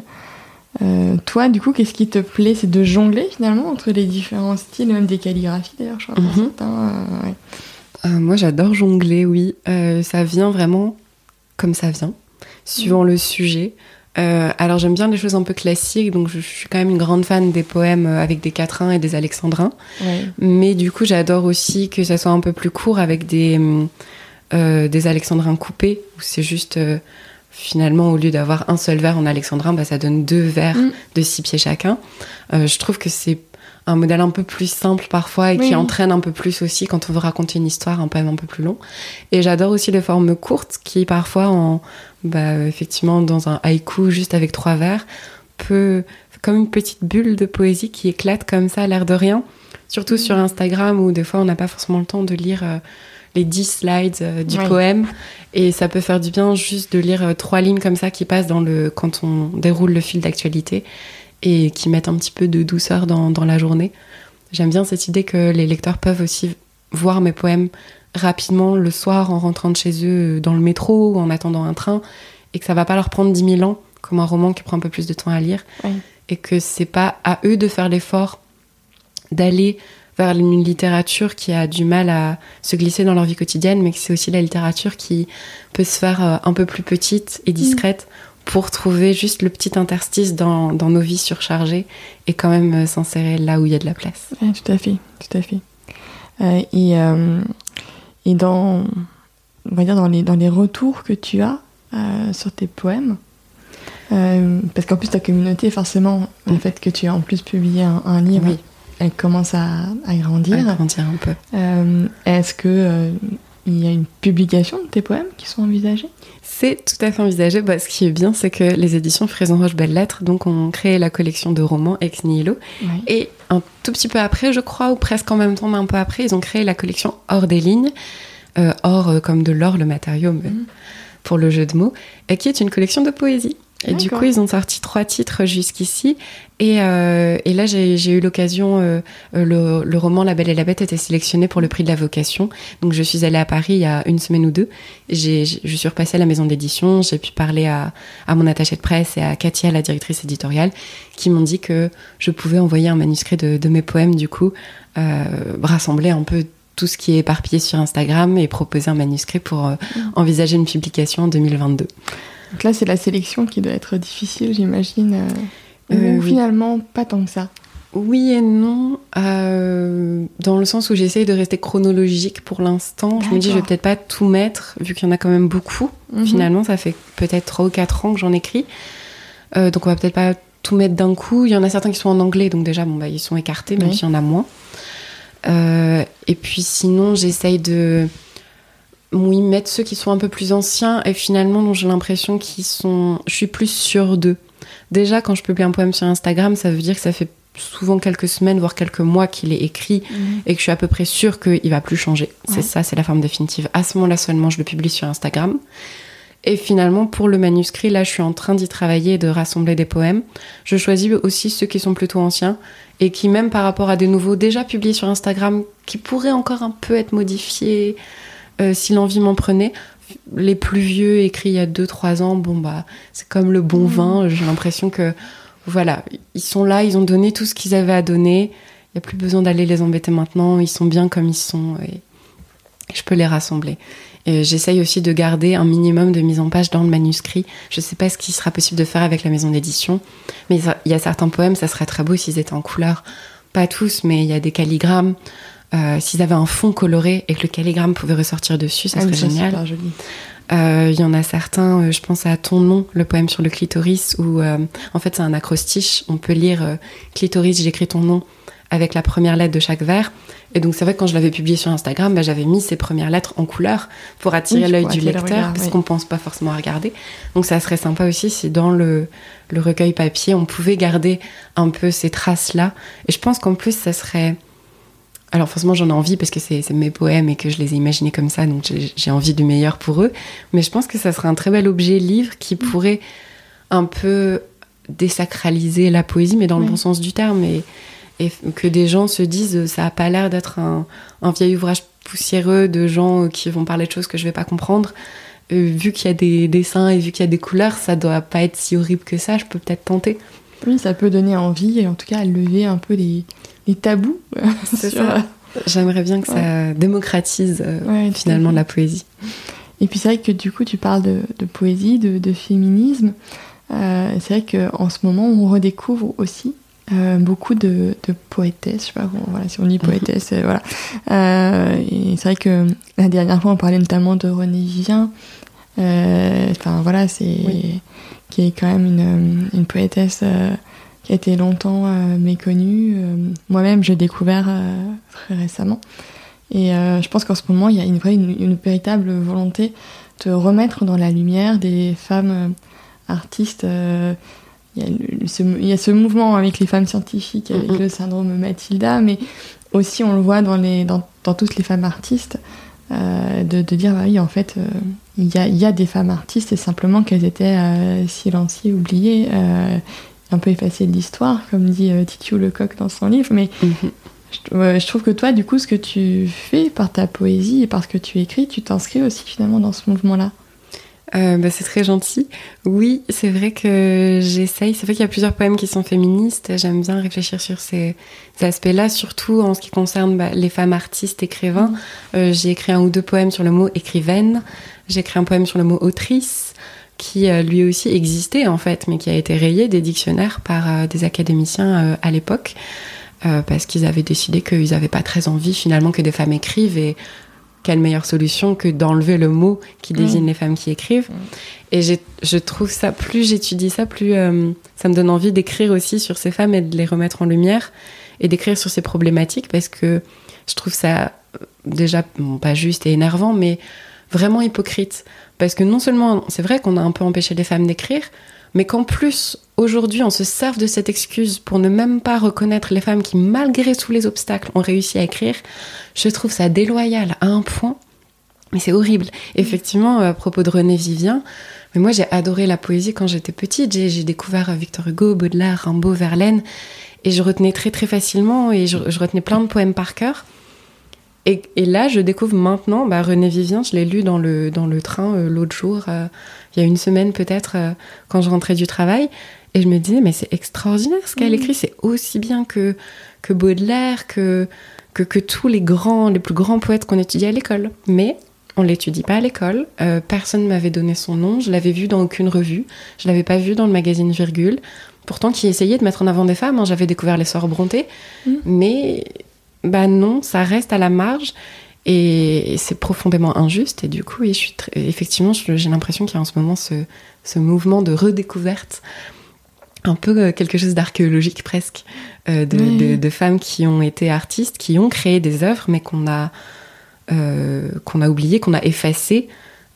S1: Euh, toi, du coup, qu'est-ce qui te plaît C'est de jongler finalement entre les différents styles, même des calligraphies d'ailleurs, je crois,
S2: Mhm.
S1: certains. euh, ouais.
S2: Euh, moi, j'adore jongler, oui. Ça vient vraiment comme ça vient, suivant le sujet. Alors, j'aime bien les choses un peu classiques, donc je, je suis quand même une grande fan des poèmes avec des quatrains et des alexandrins.
S1: Ouais.
S2: Mais du coup, j'adore aussi que ça soit un peu plus court avec des, des alexandrins coupés, où c'est juste finalement, au lieu d'avoir un seul verre en alexandrin, bah, ça donne deux verres mm. de six pieds chacun. je trouve que c'est un modèle un peu plus simple parfois et qui entraîne un peu plus aussi quand on veut raconter une histoire, un poème un peu plus long. Et j'adore aussi les formes courtes qui parfois, en, bah, effectivement, dans un haïku juste avec trois vers, peut comme une petite bulle de poésie qui éclate comme ça à l'air de rien. Surtout sur Instagram où des fois on n'a pas forcément le temps de lire euh, les 10 slides euh, du poème. Et ça peut faire du bien juste de lire euh, trois lignes comme ça qui passent dans le, quand on déroule le fil d'actualité et qui mettent un petit peu de douceur dans, dans la journée. J'aime bien cette idée que les lecteurs peuvent aussi voir mes poèmes rapidement le soir en rentrant de chez eux dans le métro ou en attendant un train et que ça va pas leur prendre 10 000 ans comme un roman qui prend un peu plus de temps à lire et que c'est pas à eux de faire l'effort d'aller vers une littérature qui a du mal à se glisser dans leur vie quotidienne mais que c'est aussi la littérature qui peut se faire euh, un peu plus petite et discrète pour trouver juste le petit interstice dans, dans, nos vies surchargées et quand même euh, s'insérer là où il y a de la place.
S1: tout à fait, tout à fait. Euh, et, euh, et dans, on va dire dans les, dans les retours que tu as sur tes poèmes, parce qu'en plus ta communauté, forcément, le mm. fait que tu aies en plus publié un, livre, elle commence à, à grandir.
S2: À grandir un
S1: peu. Est-ce que il y a une publication de tes poèmes qui sont envisagés?
S2: C'est tout à fait envisagé. Bah, ce qui est bien, c'est que les éditions Fraison Roche Belles Lettres donc, ont créé la collection de romans Ex Nihilo. Et un tout petit peu après, je crois, ou presque en même temps, mais un peu après, ils ont créé la collection Hors des lignes. Euh, or euh, comme de l'or, le matériau, mm. pour le jeu de mots, et qui est une collection de poésie. Et du coup, ils ont sorti trois titres jusqu'ici. Et, euh, et, là, j'ai eu l'occasion, euh, le, le, roman La Belle et la Bête était sélectionné pour le prix de la vocation. Donc, je suis allée à Paris il y a une semaine ou deux. Je suis repassée à la maison d'édition. J'ai pu parler à, à, mon attaché de presse et à Katia, la directrice éditoriale, qui m'ont dit que je pouvais envoyer un manuscrit de, de mes poèmes, du coup, euh, rassembler un peu tout ce qui est éparpillé sur Instagram et proposer un manuscrit pour euh, mm. envisager une publication en 2022.
S1: Donc là, c'est la sélection qui doit être difficile, j'imagine. Euh, euh, ou finalement, pas tant que ça.
S2: Oui et non, euh, dans le sens où j'essaye de rester chronologique pour l'instant. Je me dis, je vais peut-être pas tout mettre, vu qu'il y en a quand même beaucoup. Mhm. Finalement, ça fait peut-être 3 ou 4 ans que j'en écris. donc on va peut-être pas tout mettre d'un coup. Il y en a certains qui sont en anglais, donc déjà, bon, bah, ils sont écartés, même s'il y en a moins. et puis sinon, j'essaye de oui, mettre ceux qui sont un peu plus anciens et finalement dont j'ai l'impression qu'ils sont. Je suis plus sûre d'eux. Déjà, quand je publie un poème sur Instagram, ça veut dire que ça fait souvent quelques semaines, voire quelques mois qu'il est écrit mhm. et que je suis à peu près sûre qu'il va plus changer. C'est ça, c'est la forme définitive. À ce moment-là seulement, je le publie sur Instagram. Et finalement, pour le manuscrit, là, je suis en train d'y travailler et de rassembler des poèmes. Je choisis aussi ceux qui sont plutôt anciens et qui, même par rapport à des nouveaux déjà publiés sur Instagram, qui pourraient encore un peu être modifiés, euh, si l'envie m'en prenait. Les plus vieux écrits il y a 2-3 ans, bon bah c'est comme le bon mmh. vin, j'ai l'impression que voilà, ils sont là, ils ont donné tout ce qu'ils avaient à donner, il n'y a plus besoin d'aller les embêter maintenant, ils sont bien comme ils sont et je peux les rassembler. Et j'essaye aussi de garder un minimum de mise en page dans le manuscrit. Je ne sais pas ce qui sera possible de faire avec la maison d'édition, mais il y a certains poèmes, ça serait très beau s'ils étaient en couleur. Pas tous, mais il y a des calligrammes. Euh, s'ils avaient un fond coloré et que le calligramme pouvait ressortir dessus, ça ah serait génial. Euh, il y en a certains, euh, je pense à Ton nom, le poème sur le clitoris, où en fait c'est un acrostiche. On peut lire clitoris, j'écris ton nom avec la première lettre de chaque vers. Et donc c'est vrai que quand je l'avais publié sur Instagram, bah, j'avais mis ces premières lettres en couleur pour attirer l'œil du lecteur, parce qu'on pense pas forcément à regarder. Donc ça serait sympa aussi si dans le, le recueil papier, on pouvait garder un peu ces traces-là. Et je pense qu'en plus, ça serait alors forcément j'en ai envie parce que c'est mes poèmes et que je les ai imaginés comme ça, donc j'ai envie du meilleur pour eux. Mais je pense que ça serait un très bel objet livre qui mm. pourrait un peu désacraliser la poésie, mais dans le bon sens du terme, et, et que des gens se disent ça a pas l'air d'être un, vieil ouvrage poussiéreux de gens qui vont parler de choses que je vais pas comprendre. Euh, vu qu'il y a des dessins et vu qu'il y a des couleurs, ça doit pas être si horrible que ça. Je peux peut-être tenter.
S1: Oui, ça peut donner envie et en tout cas lever un peu les, les tabous.
S2: C'est ça. Euh, J'aimerais bien que ça démocratise euh, finalement la poésie.
S1: Et puis c'est vrai que du coup tu parles de, poésie, de, féminisme. Euh, c'est vrai qu'en ce moment on redécouvre aussi beaucoup de, de, poétesses, je sais pas voilà, si on dit poétesse, voilà. et c'est vrai que la dernière fois, on parlait notamment de René Vivien. Enfin, voilà, c'est. qui est quand même une, une poétesse qui a été longtemps méconnue. Moi-même, j'ai découvert très récemment. Et je pense qu'en ce moment, il y a une, vraie, une véritable volonté de remettre dans la lumière des femmes artistes il y, a ce, mouvement avec les femmes scientifiques, avec le syndrome Mathilda, mais aussi on le voit dans, les, dans, toutes les femmes artistes, euh, de, dire bah oui, en fait, euh, il y, a, y, a, des femmes artistes et simplement qu'elles étaient euh, silenciées, oubliées, un peu effacées de l'histoire, comme dit Titiou Lecoq dans son livre. Mais mm-hmm. je, je, trouve que toi, du coup, ce que tu fais par ta poésie et par ce que tu écris, tu t'inscris aussi finalement dans ce mouvement-là?
S2: Euh, bah, c'est très gentil. Oui, c'est vrai que j'essaye. C'est vrai qu'il y a plusieurs poèmes qui sont féministes. J'aime bien réfléchir sur ces, aspects-là, surtout en ce qui concerne bah, les femmes artistes, écrivains. Euh, j'ai écrit un ou deux poèmes sur le mot écrivaine. J'ai écrit un poème sur le mot autrice, qui euh, lui aussi existait en fait, mais qui a été rayé des dictionnaires par des académiciens à l'époque. parce qu'ils avaient décidé qu'ils n'avaient pas très envie finalement que des femmes écrivent et quelle meilleure solution que d'enlever le mot qui désigne mm. les femmes qui écrivent. Mm. Et je trouve ça, plus j'étudie ça, plus euh, ça me donne envie d'écrire aussi sur ces femmes et de les remettre en lumière et d'écrire sur ces problématiques parce que je trouve ça euh, déjà pas juste et énervant, mais vraiment hypocrite. Parce que non seulement, c'est vrai qu'on a un peu empêché les femmes d'écrire, mais qu'en plus, aujourd'hui, on se serve de cette excuse pour ne même pas reconnaître les femmes qui, malgré tous les obstacles, ont réussi à écrire, je trouve ça déloyal à un point. Mais c'est horrible. Effectivement, à propos de René Vivien, mais moi j'ai adoré la poésie quand j'étais petite. J'ai découvert Victor Hugo, Baudelaire, Rimbaud, Verlaine, et je retenais très très facilement et je retenais plein de poèmes par cœur. Et, là, je découvre maintenant bah, René Vivien, je l'ai lu dans le, dans le train euh, l'autre jour, euh, il y a une semaine peut-être, euh, quand je rentrais du travail. Et je me disais, mais c'est extraordinaire ce qu'elle écrit, c'est aussi bien que, que Baudelaire, que, que, que, tous les grands, les plus grands poètes qu'on étudie à l'école. Mais on l'étudie pas à l'école, personne ne m'avait donné son nom, je l'avais vu dans aucune revue, je l'avais pas vu dans le magazine Virgule. Pourtant, qui essayait de mettre en avant des femmes, hein. j'avais découvert les Sœurs Brontë, mm. mais bah non, ça reste à la marge et c'est profondément injuste. Et du coup, je suis effectivement, j'ai l'impression qu'il y a en ce moment ce, mouvement de redécouverte, un peu euh, quelque chose d'archéologique presque, euh, de, femmes qui ont été artistes, qui ont créé des œuvres, mais qu'on a, euh, qu'on a oublié, qu'on a effacé.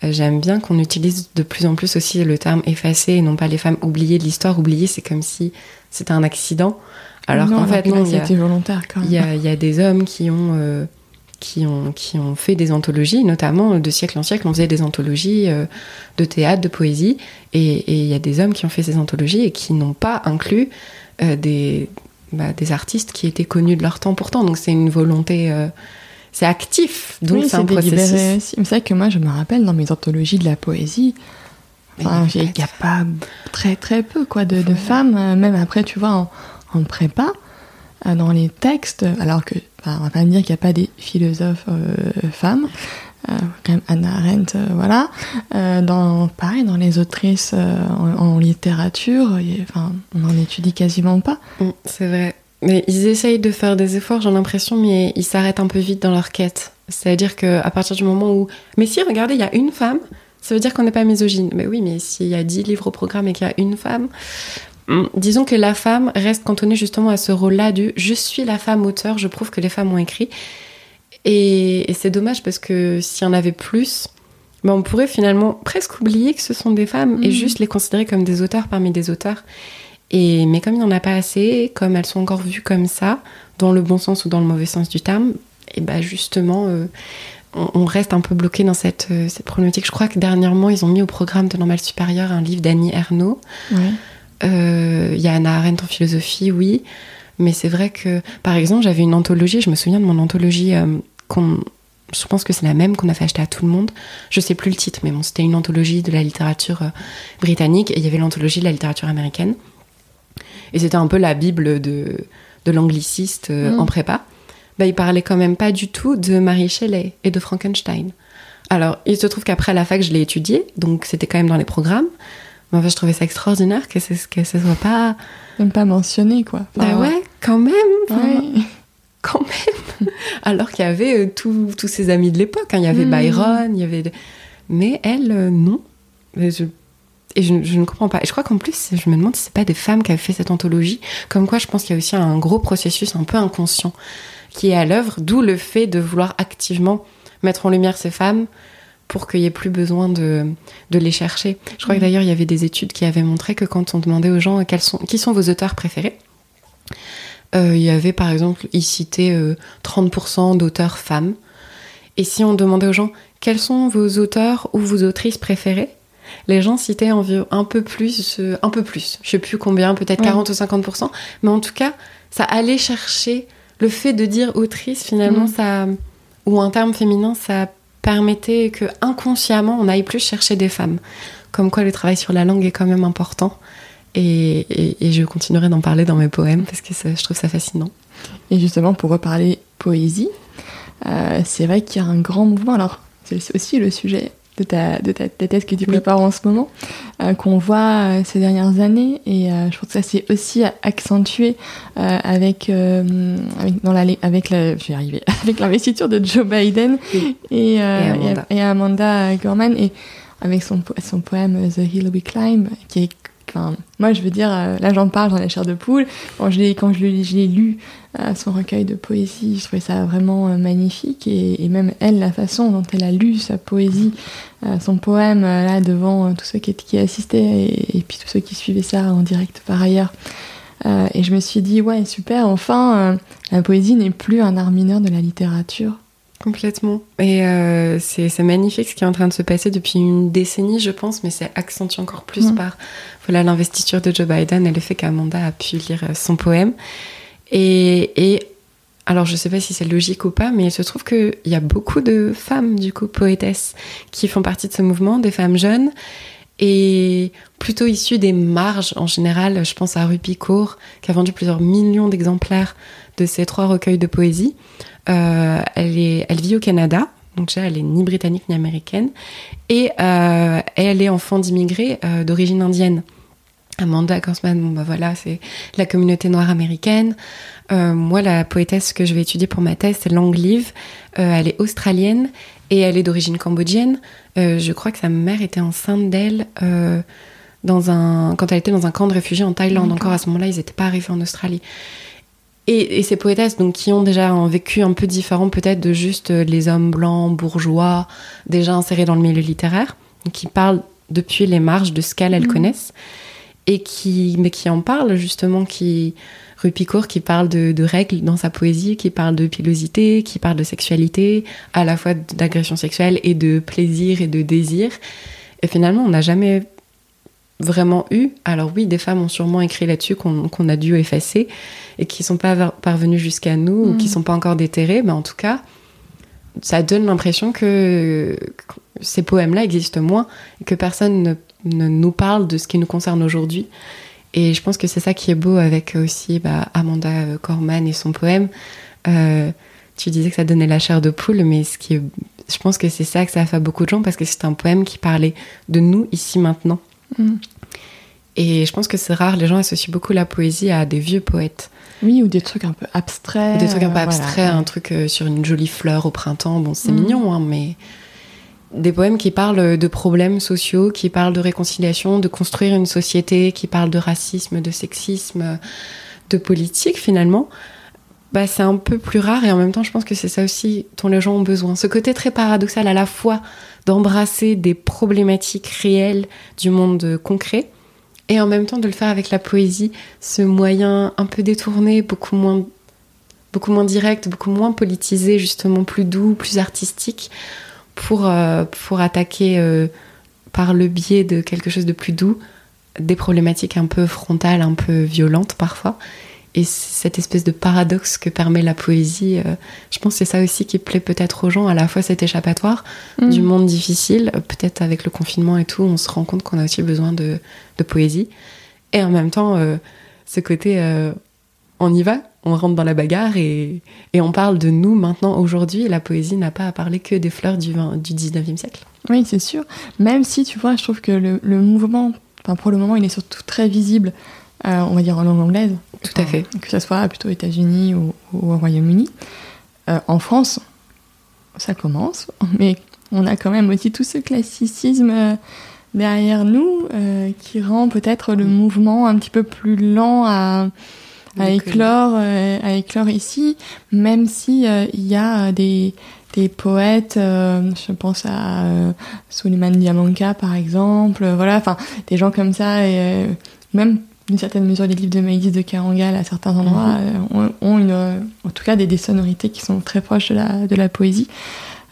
S2: J'aime bien qu'on utilise de plus en plus aussi le terme effacé et non pas les femmes oubliées de l'histoire. Oubliées, c'est comme si c'était un accident. Alors qu'en fait, non. Il y a, des hommes qui ont, euh, qui, ont, qui ont fait des anthologies, notamment de siècle en siècle, on faisait des anthologies euh, de théâtre, de poésie, et il y a des hommes qui ont fait ces anthologies et qui n'ont pas inclus euh, des, bah, des artistes qui étaient connus de leur temps pourtant. Donc c'est une volonté. c'est actif, donc c'est un processus.
S1: C'est vrai que moi, je me rappelle dans mes anthologies de la poésie, il n'y a pas très très peu quoi de, de femmes, même après, tu vois, en, en prépa, euh, dans les textes, alors que, on va pas me dire qu'il n'y a pas des philosophes euh, femmes, euh, quand même Anna Arendt, voilà. dans, pareil, dans les autrices en, littérature, enfin, on n'en étudie quasiment pas.
S2: Mm, c'est vrai. Mais ils essayent de faire des efforts, j'ai l'impression, mais ils s'arrêtent un peu vite dans leur quête. C'est-à-dire qu'à partir du moment où. Mais si, regardez, il y a une femme, ça veut dire qu'on n'est pas misogyne. Mais oui, mais s'il y a 10 livres au programme et qu'il y a une femme, Mm, disons que la femme reste cantonnée justement à ce rôle-là du je suis la femme auteur, je prouve que les femmes ont écrit. Et, c'est dommage parce que s'il y en avait plus, ben on pourrait finalement presque oublier que ce sont des femmes et mm. juste les considérer comme des auteurs parmi des auteurs. Et, mais comme il n'y en a pas assez, comme elles sont encore vues comme ça, dans le bon sens ou dans le mauvais sens du terme, et ben justement, euh, on, reste un peu bloqué dans cette, euh, cette, problématique. Je crois que dernièrement, ils ont mis au programme de Normal Supérieur un livre d'Annie Ernaux. Il euh, y a Anna Arendt en philosophie, oui. Mais c'est vrai que, par exemple, j'avais une anthologie, je me souviens de mon anthologie euh, qu'on je pense que c'est la même qu'on a fait acheter à tout le monde. Je sais plus le titre, mais bon, c'était une anthologie de la littérature euh, britannique et il y avait l'anthologie de la littérature américaine. Et c'était un peu la bible de, de l'angliciste mm. en prépa. Bah, il parlait quand même pas du tout de Marie Shelley et de Frankenstein. Alors, il se trouve qu'après la fac, je l'ai étudié, donc c'était quand même dans les programmes. Mais je trouvais ça extraordinaire que, ce que ce soit pas.
S1: Même pas mentionné, quoi.
S2: bah ouais, quand même.
S1: Ouais.
S2: Quand même. Alors qu'il y avait euh, tous tous ses amis de l'époque. hein. Il y avait
S1: Mhm.
S2: Byron, il y avait. Mais elle, euh, non. Et je, et je, je ne comprends pas. Et je crois qu'en plus, je me demande si c'est pas des femmes qui avaient fait cette anthologie. Comme quoi, je pense qu'il y a aussi un gros processus un peu inconscient qui est à l'œuvre, d'où le fait de vouloir activement mettre en lumière ces femmes pour qu'il n'y ait plus besoin de, de les chercher. Je crois que
S1: Mhm.
S2: d'ailleurs, il y avait des études qui avaient montré que quand on demandait aux gens quels sont, qui sont vos auteurs préférés, euh, il y avait par exemple, ils citaient euh, 30% d'auteurs femmes. Et si on demandait aux gens quels sont vos auteurs ou vos autrices préférées, les gens citaient environ un peu plus, euh, un peu plus. Je sais plus combien, peut-être
S1: Ouais.
S2: 40 ou 50%. Mais en tout cas, ça allait chercher le fait de dire autrice, finalement,
S1: Mm.
S2: ça, ou un terme féminin, ça permettait que inconsciemment, on aille plus chercher des femmes. Comme quoi, le travail sur la langue est quand même important. Et, je continuerai d'en parler dans mes poèmes parce que ça- je trouve ça fascinant.
S1: Et justement, pour reparler poésie, euh, c'est vrai qu'il y a un grand mouvement. Alors, c'est aussi le sujet de ta, de ta, ta thèse que tu
S2: Oui.
S1: prépares en ce moment, euh, qu'on voit euh, ces dernières années. Et euh, je trouve que ça s'est aussi accentué avec, avec, dans la, avec la, je vais arriver, avec l'investiture de Joe Biden
S2: Oui.
S1: et,
S2: Et Amanda.
S1: et, et Amanda Gorman. Et avec son, po- son poème The Hill We Climb, qui est Enfin, moi, je veux dire, là j'en parle dans la chair de poule. Quand je l'ai, quand je l'ai, je l'ai lu, son recueil de poésie, je trouvais ça vraiment euh, magnifique. Et, et même elle, la façon dont elle a lu sa poésie, euh, son poème, euh, là devant tous ceux qui, qui assistaient et, et puis tous ceux qui suivaient ça en direct par ailleurs. Euh, et je me suis dit, ouais, super, enfin, euh, la poésie n'est plus un art mineur de la littérature.
S2: Complètement. Et euh, c'est magnifique ce qui est en train de se passer depuis une décennie, je pense, mais c'est accentué encore plus par voilà l'investiture de Joe Biden et le fait qu'Amanda a pu lire son poème. Et, alors, je sais pas si c'est logique ou pas, mais il se trouve qu'il y a beaucoup de femmes, du coup, poétesses, qui font partie de ce mouvement, des femmes jeunes, et plutôt issues des marges en général. Je pense à Rupi Kaur, qui a vendu plusieurs millions d'exemplaires de ses trois recueils de poésie. Euh, elle vit au Canada, donc déjà elle est ni britannique ni américaine, et euh, elle est enfant d'immigrés euh, d'origine indienne. Amanda Kansman, bon bah voilà, c'est la communauté noire américaine. Euh, moi, la poétesse que je vais étudier pour ma thèse, c'est Lang Liv. Euh, elle est australienne et elle est d'origine cambodgienne. Euh, je crois que sa mère était enceinte d'elle dans un quand elle était dans un camp de réfugiés en Thaïlande. Encore à ce moment-là, ils n'étaient pas arrivés en Australie. Et, et ces poétesses, donc, qui ont déjà un vécu un peu différent, peut-être de juste les hommes blancs, bourgeois, déjà insérés dans le milieu littéraire, qui parlent depuis les marges de ce qu'elles elles
S1: Mhm.
S2: connaissent, et qui, mais qui en parlent justement, qui Rupicourt qui parle de, de règles dans sa poésie, qui parle de pilosité, qui parle de sexualité, à la fois d'agression sexuelle et de plaisir et de désir. Et finalement, on n'a jamais vraiment eu. Alors oui, des femmes ont sûrement écrit là-dessus qu'on a dû effacer et qui sont pas parvenues jusqu'à nous ou
S1: Mhm.
S2: qui sont pas encore déterrées, mais en tout cas, ça donne l'impression que, ces poèmes-là existent moins et que personne ne, ne nous parle de ce qui nous concerne aujourd'hui. Et je pense que c'est ça qui est beau avec aussi bah, Amanda euh, Corman et son poème. Euh, tu disais que ça donnait la chair de poule, mais ce qui est, je pense que c'est ça que ça a fait à beaucoup de gens parce que c'est un poème qui parlait de nous ici maintenant.
S1: Mm.
S2: Et je pense que c'est rare, les gens associent beaucoup la poésie à des vieux poètes.
S1: Oui, ou des trucs un peu abstraits.
S2: Des trucs un peu
S1: euh, voilà.
S2: abstraits, un truc sur une jolie fleur au printemps. Bon, c'est
S1: Mm.
S2: mignon, hein, mais des poèmes qui parlent de problèmes sociaux, qui parlent de réconciliation, de construire une société, qui parlent de racisme, de sexisme, de politique finalement. Bah, c'est un peu plus rare et en même temps, je pense que c'est ça aussi dont les gens ont besoin. Ce côté très paradoxal à la fois d'embrasser des problématiques réelles du monde concret et en même temps de le faire avec la poésie, ce moyen un peu détourné, beaucoup moins, beaucoup moins direct, beaucoup moins politisé, justement plus doux, plus artistique, pour, euh, pour attaquer euh, par le biais de quelque chose de plus doux des problématiques un peu frontales, un peu violentes parfois. Et cette espèce de paradoxe que permet la poésie, euh, je pense que c'est ça aussi qui plaît peut-être aux gens, à la fois cet échappatoire
S1: Mm.
S2: du monde difficile, peut-être avec le confinement et tout, on se rend compte qu'on a aussi besoin de, de poésie. Et en même temps, euh, ce côté, euh, on y va, on rentre dans la bagarre et, et on parle de nous maintenant, aujourd'hui. La poésie n'a pas à parler que des fleurs du, 20 du 19e siècle.
S1: Oui, c'est sûr. Même si, tu vois, je trouve que le, le mouvement pour le moment, il est surtout très visible, on va dire en langue anglaise.
S2: Tout à fait.
S1: Que ce soit plutôt aux États-Unis ou, au Royaume-Uni. en France, ça commence, mais on a quand même aussi tout ce classicisme derrière nous qui rend peut-être le mouvement un petit peu plus lent à, à éclore, à éclore ici, même si il y a des des poètes, euh, je pense à euh, Suleiman Diamanka par exemple, euh, voilà, enfin des gens comme ça, et même d'une certaine mesure les livres de Maïdis de Carangal à certains endroits mhm. ont, une, en tout cas des, sonorités qui sont très proches de la, de la poésie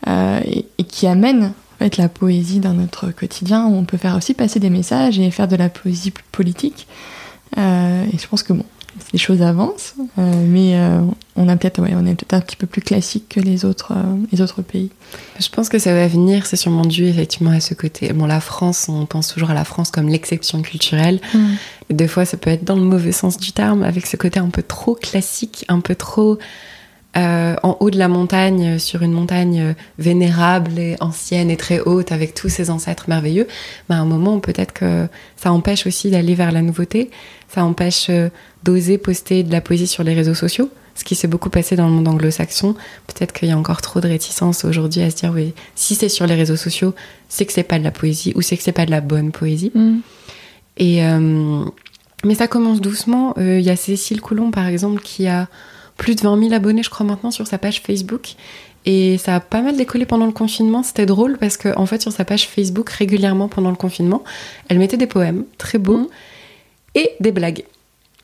S1: et, et, qui amènent en fait la poésie dans notre quotidien où on peut faire aussi passer des messages et faire de la poésie politique. et je pense que bon, les choses avancent, euh, mais euh, on a peut-être, ouais, on est peut-être un petit peu plus classique que les autres, euh, les autres pays.
S2: Je pense que ça va venir, c'est sûrement dû effectivement à ce côté. Bon, la France, on pense toujours à la France comme l'exception culturelle. Mm. Des fois, ça peut être dans le mauvais sens du terme, avec ce côté un peu trop classique, un peu trop en haut de la montagne, sur une montagne vénérable et ancienne et très haute, avec tous ses ancêtres merveilleux. Mais à un moment, peut-être que ça empêche aussi d'aller vers la nouveauté. Ça empêche d'oser poster de la poésie sur les réseaux sociaux, ce qui s'est beaucoup passé dans le monde anglo-saxon. Peut-être qu'il y a encore trop de réticence aujourd'hui à se dire oui, si c'est sur les réseaux sociaux, c'est que c'est pas de la poésie ou c'est que c'est pas de la bonne poésie. Mm. Et euh, mais ça commence doucement. Euh, il y a Cécile Coulon par exemple qui a plus de 20 000 abonnés, je crois maintenant, sur sa page Facebook. Et ça a pas mal décollé pendant le confinement. C'était drôle parce qu'en en fait, sur sa page Facebook, régulièrement pendant le confinement, elle mettait des poèmes très beaux mm. et des blagues.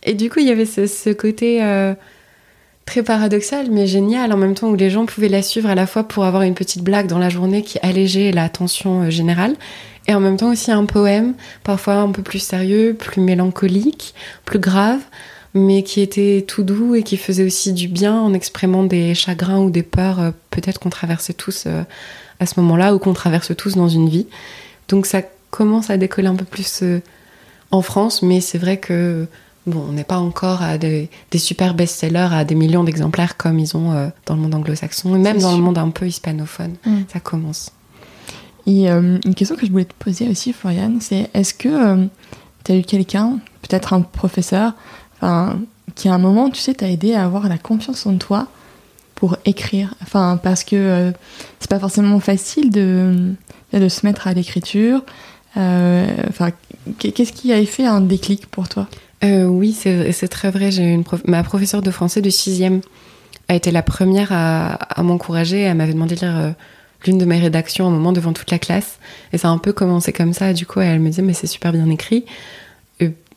S2: Et du coup, il y avait ce, côté euh, très paradoxal, mais génial en même temps, où les gens pouvaient la suivre à la fois pour avoir une petite blague dans la journée qui allégeait la tension euh, générale, et en même temps aussi un poème, parfois un peu plus sérieux, plus mélancolique, plus grave, mais qui était tout doux et qui faisait aussi du bien en exprimant des chagrins ou des peurs, euh, peut-être qu'on traversait tous à ce moment-là, ou qu'on traverse tous dans une vie. Donc ça commence à décoller un peu plus en France, mais c'est vrai que Bon, on n'est pas encore à des, super best-sellers à des millions d'exemplaires comme ils ont euh, dans le monde anglo-saxon, et même dans le monde un peu hispanophone. Mm. Ça commence.
S1: Et euh, une question que je voulais te poser aussi, Floriane, c'est est-ce que euh, tu as eu quelqu'un, peut-être un professeur, qui à un moment, tu sais, t'a aidé à avoir la confiance en toi pour écrire Enfin, parce que c'est pas forcément facile de, de se mettre à l'écriture. Enfin, qu'est-ce qui a fait un déclic pour toi?
S2: Euh, Oui, c'est très vrai. J'ai ma professeure de français de sixième a été la première à, m'encourager. Elle m'avait demandé de lire euh, l'une de mes rédactions au moment devant toute la classe. Et ça a un peu commencé comme ça. Du coup, elle me disait, mais c'est super bien écrit.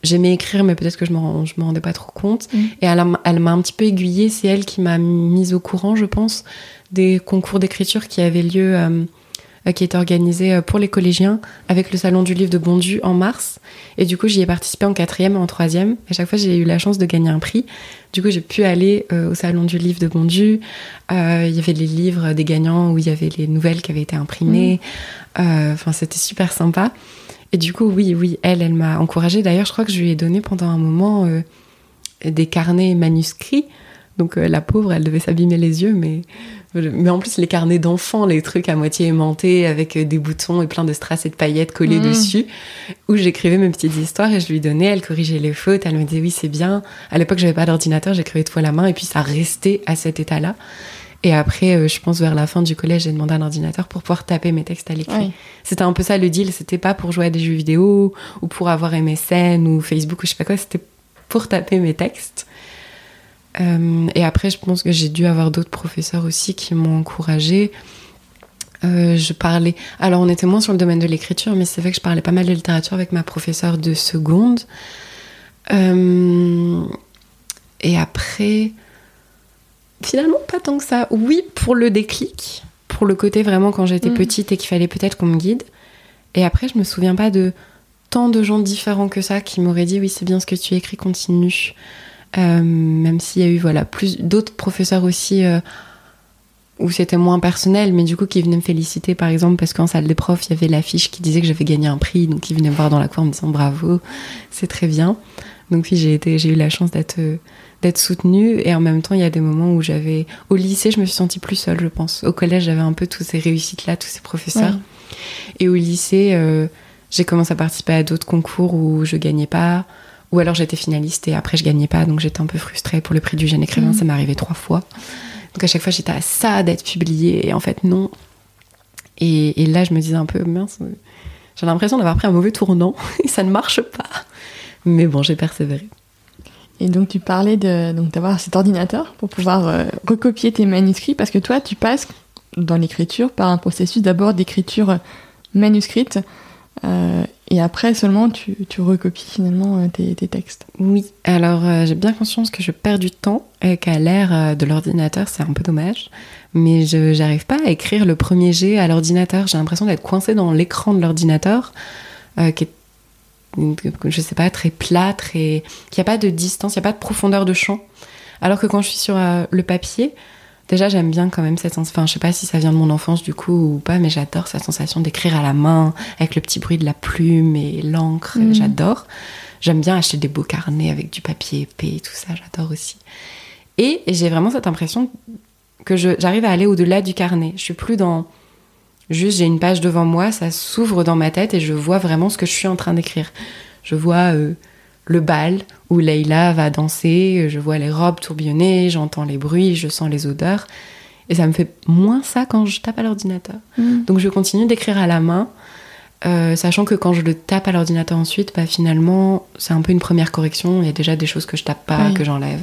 S2: J'aimais écrire, mais peut-être que je ne me rendais pas trop compte. Mm. Et elle m'a un petit peu aiguillée. C'est elle qui m'a mise au courant, je pense, des concours d'écriture qui avaient lieu euh, euh, qui était organisé euh, pour les collégiens avec le salon du livre de Bondu en mars. Et du coup, j'y ai participé en quatrième et en troisième. À chaque fois, j'ai eu la chance de gagner un prix. Du coup, j'ai pu aller euh, au salon du livre de Bondu. Il y avait les livres des gagnants où il y avait les nouvelles qui avaient été imprimées. Mmh. Enfin, c'était super sympa. Et du coup, oui, oui, elle, elle m'a encouragée. D'ailleurs, je crois que je lui ai donné pendant un moment des carnets manuscrits. Donc la pauvre, elle devait s'abîmer les yeux, mais mais en plus, les carnets d'enfants, les trucs à moitié aimantés avec euh, des boutons et plein de strass et de paillettes collées mmh. dessus, où j'écrivais mes petites histoires et je lui donnais, elle corrigeait les fautes, elle me disait oui, c'est bien. À l'époque, j'avais pas d'ordinateur, j'écrivais tout à la main et puis ça restait à cet état-là. Et après, euh, je pense vers la fin du collège, j'ai demandé un ordinateur pour pouvoir taper mes textes à l'écrit. C'était un peu ça le deal, c'était pas pour jouer à des jeux vidéo ou pour avoir MSN ou Facebook ou je sais pas quoi, c'était pour taper mes textes. Euh, et après, je pense que j'ai dû avoir d'autres professeurs aussi qui m'ont encouragée. Euh, je parlais. Alors, on était moins sur le domaine de l'écriture, mais c'est vrai que je parlais pas mal de littérature avec ma professeure de seconde. Et après, finalement, pas tant que ça. Oui, pour le déclic, pour le côté vraiment quand j'étais mm. petite et qu'il fallait peut-être qu'on me guide. Et après, je me souviens pas de tant de gens différents que ça qui m'auraient dit oui, c'est bien ce que tu écris, continue. Euh, même s'il y a eu voilà plus d'autres professeurs aussi euh, où c'était moins personnel, mais du coup qui venaient me féliciter par exemple parce qu'en salle des profs il y avait l'affiche qui disait que j'avais gagné un prix, donc ils venaient me voir dans la cour en me disant bravo, c'est très bien. Donc oui j'ai été, j'ai eu la chance d'être d'être soutenue et en même temps il y a des moments où j'avais au lycée je me suis sentie plus seule je pense. Au collège j'avais un peu toutes ces réussites là, tous ces professeurs et au lycée euh, j'ai commencé à participer à d'autres concours où je gagnais pas, ou alors j'étais finaliste et après je gagnais pas, donc j'étais un peu frustrée pour le prix du jeune écrivain,
S1: Mhm.
S2: ça m'est arrivé trois fois. Donc à chaque fois j'étais à ça d'être publiée, et en fait non. Et, et là je me disais un peu, mince, euh, j'ai l'impression d'avoir pris un mauvais tournant, et ça ne marche pas. Mais bon, j'ai persévéré.
S1: Et donc tu parlais de donc d'avoir cet ordinateur pour pouvoir euh, recopier tes manuscrits parce que toi tu passes dans l'écriture par un processus d'abord d'écriture manuscrite euh, et après seulement tu, tu recopies finalement euh, tes, tes textes.
S2: Oui, alors euh, j'ai bien conscience que je perds du temps et qu'à l'ère euh, de l'ordinateur, c'est un peu dommage. Mais je j'arrive pas à écrire le premier jet à l'ordinateur. J'ai l'impression d'être coincée dans l'écran de l'ordinateur, euh, qui est, je sais pas, très plat, très. qui a pas de distance, il n'y a pas de profondeur de champ. Alors que quand je suis sur euh, le papier, déjà j'aime bien quand même cette sensation. Enfin, je sais pas si ça vient de mon enfance du coup ou pas, mais j'adore cette sensation d'écrire à la main, avec le petit bruit de la plume et l'encre.
S1: Mhm.
S2: J'adore. J'aime bien acheter des beaux carnets avec du papier épais et tout ça, j'adore aussi. Et j'ai vraiment cette impression que j'arrive à aller au-delà du carnet. Je suis plus dans juste j'ai une page devant moi, ça s'ouvre dans ma tête et je vois vraiment ce que je suis en train d'écrire. Je vois euh, le bal où Leïla va danser, je vois les robes tourbillonner, j'entends les bruits, je sens les odeurs. Et ça me fait moins ça quand je tape à l'ordinateur. Donc je continue d'écrire à la main, euh, sachant que quand je le tape à l'ordinateur ensuite, bah, finalement, c'est un peu une première correction. Il y a déjà des choses que je tape pas,
S1: Oui.
S2: que j'enlève.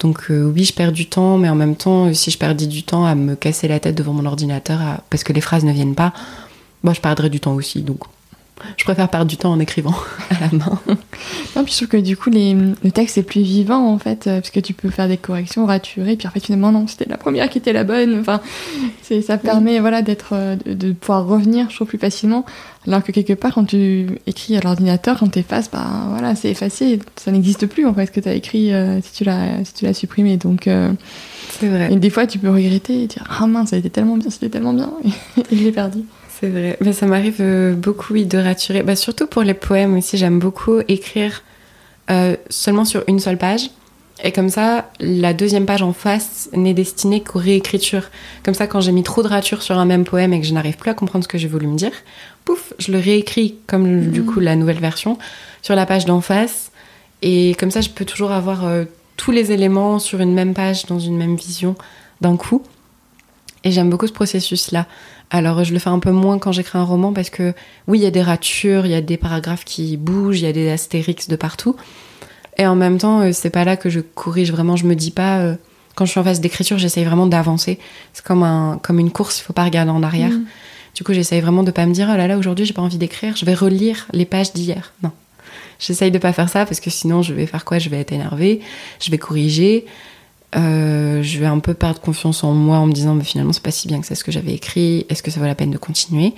S2: Donc euh, oui, je perds du temps, mais en même temps, euh, si je perdais du temps à me casser la tête devant mon ordinateur à- parce que les phrases ne viennent pas, bah, je perdrais du temps aussi. Donc je préfère perdre du temps en écrivant à la main.
S1: Non, puis je trouve que du coup les, le texte est plus vivant en fait euh, parce que tu peux faire des corrections, raturer, puis en fait finalement non, c'était la première qui était la bonne. Enfin, c'est, ça permet voilà d'être euh, de, de pouvoir revenir, je trouve plus facilement. Alors que quelque part quand tu écris à l'ordinateur, quand t'effaces, bah voilà, c'est effacé, ça n'existe plus en fait ce que t'as écrit euh, si tu l'as si tu l'as supprimé. Donc euh,
S2: C'est vrai.
S1: et des fois tu peux regretter et dire ah mince, ça a été tellement bien, c'était tellement bien et je l'ai perdu.
S2: C'est vrai. Mais ça m'arrive euh, beaucoup, oui, de raturer. Bah, surtout pour les poèmes aussi, j'aime beaucoup écrire euh, seulement sur une seule page. Et comme ça, la deuxième page en face n'est destinée qu'aux réécritures. Comme ça, quand j'ai mis trop de ratures sur un même poème et que je n'arrive plus à comprendre ce que j'ai voulu me dire, pouf, je le réécris comme du
S1: Mhm.
S2: coup la nouvelle version sur la page d'en face. Et comme ça, je peux toujours avoir euh, tous les éléments sur une même page, dans une même vision, d'un coup. Et j'aime beaucoup ce processus-là. Alors, je le fais un peu moins quand j'écris un roman parce que, oui, il y a des ratures, il y a des paragraphes qui bougent, il y a des astérix de partout. Et en même temps, euh, c'est pas là que je corrige vraiment. Je me dis pas, euh, quand je suis en phase d'écriture, j'essaye vraiment d'avancer. C'est comme, un, comme une course, il faut pas regarder en arrière.
S1: Mm.
S2: Du coup, j'essaye vraiment de pas me dire, oh là là, aujourd'hui, j'ai pas envie d'écrire, je vais relire les pages d'hier. Non. J'essaye de pas faire ça parce que sinon, je vais faire quoi? Je vais être énervée, je vais corriger, euh, je vais un peu perdre confiance en moi en me disant, mais finalement, c'est pas si bien que c'est ce que j'avais écrit, est-ce que ça vaut la peine de continuer?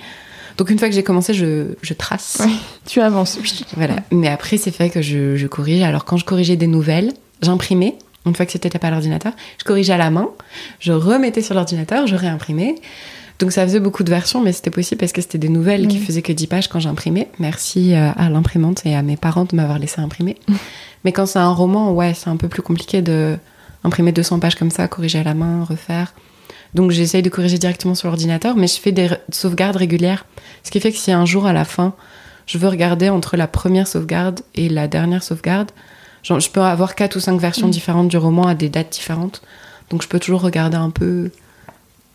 S2: Donc, une fois que j'ai commencé, je, je trace.
S1: Ouais. Tu avances.
S2: Voilà. Mais après, c'est fait que je, je corrige. Alors, quand je corrigeais des nouvelles, j'imprimais. Une fois que c'était tapé à l'ordinateur, je corrigeais à la main, je remettais sur l'ordinateur, je réimprimais. Donc ça faisait beaucoup de versions, mais c'était possible parce que c'était des nouvelles qui
S1: Oui.
S2: faisaient que 10 pages quand j'imprimais. Merci euh, à l'imprimante et à mes parents de m'avoir laissé imprimer. mais quand c'est un roman, ouais, c'est un peu plus compliqué de imprimer 200 pages comme ça, corriger à la main, refaire. Donc j'essaye de corriger directement sur l'ordinateur, mais je fais des sauvegardes régulières. Ce qui fait que si un jour à la fin, je veux regarder entre la première sauvegarde et la dernière sauvegarde, genre, je peux avoir quatre ou cinq versions
S1: Mm.
S2: différentes du roman à des dates différentes. Donc je peux toujours regarder un peu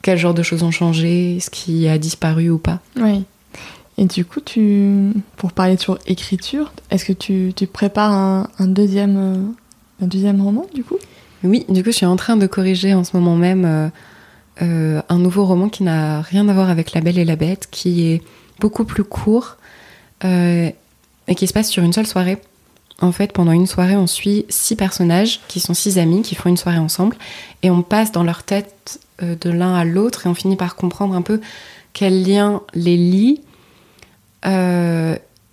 S2: quel genre de choses ont changé, ce qui a disparu ou pas.
S1: Oui. Et du coup, tu, pour parler sur écriture, est-ce que tu, tu prépares un, un deuxième, euh, un deuxième roman, du coup?
S2: Oui, du coup, je suis en train de corriger en ce moment même euh, euh, un nouveau roman qui n'a rien à voir avec La Belle et la Bête, qui est beaucoup plus court euh, et qui se passe sur une seule soirée. En fait, pendant une soirée, on suit six personnages qui sont six amis qui font une soirée ensemble et on passe dans leur tête de l'un à l'autre et on finit par comprendre un peu quel lien les lie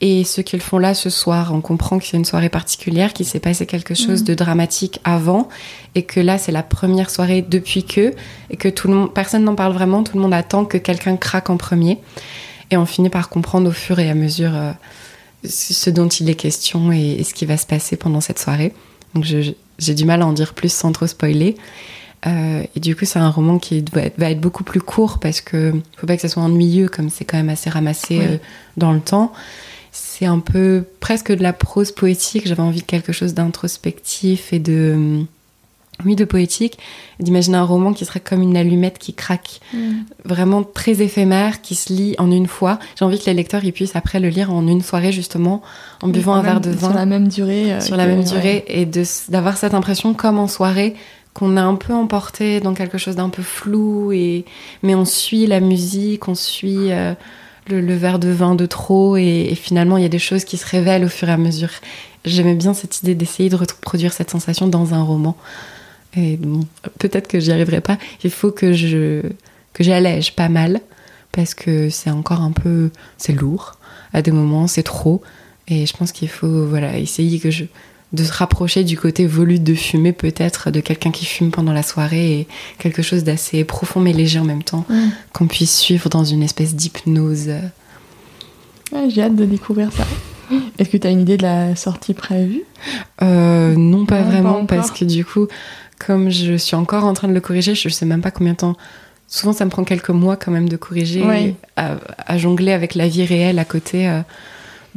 S2: et ce qu'ils font là ce soir. On comprend que c'est une soirée particulière, qu'il s'est passé quelque chose
S1: Mhm.
S2: de dramatique avant et que là c'est la première soirée depuis que et que tout le monde, personne n'en parle vraiment, tout le monde attend que quelqu'un craque en premier et on finit par comprendre au fur et à mesure euh, ce dont il est question et, et ce qui va se passer pendant cette soirée. Donc j'ai du mal à en dire plus sans trop spoiler. Euh, et du coup, c'est un roman qui va être, va être beaucoup plus court parce que faut pas que ça soit ennuyeux, comme c'est quand même assez ramassé
S3: Oui.
S2: euh, dans le temps. C'est un peu presque de la prose poétique. J'avais envie de quelque chose d'introspectif et de, euh, oui, de poétique. D'imaginer un roman qui serait comme une allumette qui craque, vraiment très éphémère, qui se lit en une fois. J'ai envie que les lecteurs ils puissent après le lire en une soirée justement, en buvant un verre de vin
S3: Sur la même durée. euh,
S2: sur la
S3: que-
S2: même
S3: ouais.
S2: durée et d'avoir cette impression comme en soirée qu'on a un peu emporté dans quelque chose d'un peu flou et mais on suit la musique, on suit euh, le, verre de vin de trop et, et finalement il y a des choses qui se révèlent au fur et à mesure. J'aimais bien cette idée d'essayer de reproduire cette sensation dans un roman. Et bon, peut-être que j'y arriverai pas. Il faut que je que j'allège pas mal parce que c'est encore un peu c'est lourd à des moments, c'est trop et je pense qu'il faut voilà essayer que je de se rapprocher du côté volute de fumer peut-être de quelqu'un qui fume pendant la soirée et quelque chose d'assez profond mais léger en même temps qu'on puisse suivre dans une espèce d'hypnose.
S3: Ouais, J'ai hâte de découvrir ça. Est-ce que tu as une idée de la sortie prévue?
S2: Euh, non, pas
S3: Non,
S2: vraiment, parce que du coup, comme je suis encore en train de le corriger, je sais même pas combien de temps. Souvent, ça me prend quelques mois quand même de corriger,
S3: Ouais.
S2: à, à jongler avec la vie réelle à côté. euh.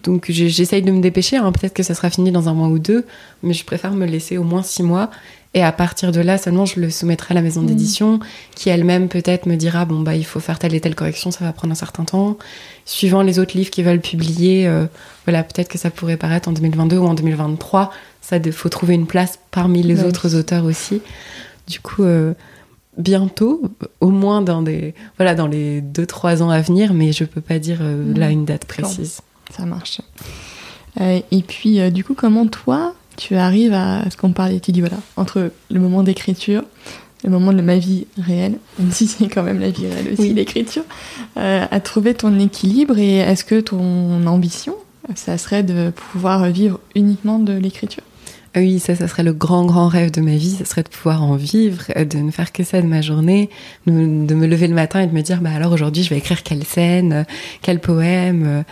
S2: Donc, j'essaye de me dépêcher. hein. Peut-être que ça sera fini dans un mois ou deux, mais je préfère me laisser au moins six mois. Et à partir de là, seulement, je le soumettrai à la maison
S3: Mhm.
S2: d'édition, qui elle-même peut-être me dira bon bah il faut faire telle et telle correction, ça va prendre un certain temps. Suivant les autres livres qu'ils veulent publier, euh, voilà, peut-être que ça pourrait paraître en 2022 ou en 2023. Ça, il faut trouver une place parmi les
S3: Ouais.
S2: autres auteurs aussi. Du coup, euh, bientôt, au moins dans des, voilà, dans les 2-3 ans à venir, mais je peux pas dire euh, là une date précise.
S3: Ça marche. Euh, et puis, euh, du coup, comment toi, tu arrives à ce qu'on parlait, tu dis voilà, entre le moment d'écriture, le moment de ma vie réelle, même si c'est quand même la vie réelle aussi,
S2: Oui.
S3: l'écriture, euh, à trouver ton équilibre et est-ce que ton ambition, ça serait de pouvoir vivre uniquement de l'écriture?
S2: Ah Oui, ça, ça serait le grand, grand rêve de ma vie. Ce serait de pouvoir en vivre, de ne faire que ça de ma journée, de, me lever le matin et de me dire, bah alors aujourd'hui, je vais écrire quelle scène, quel poème,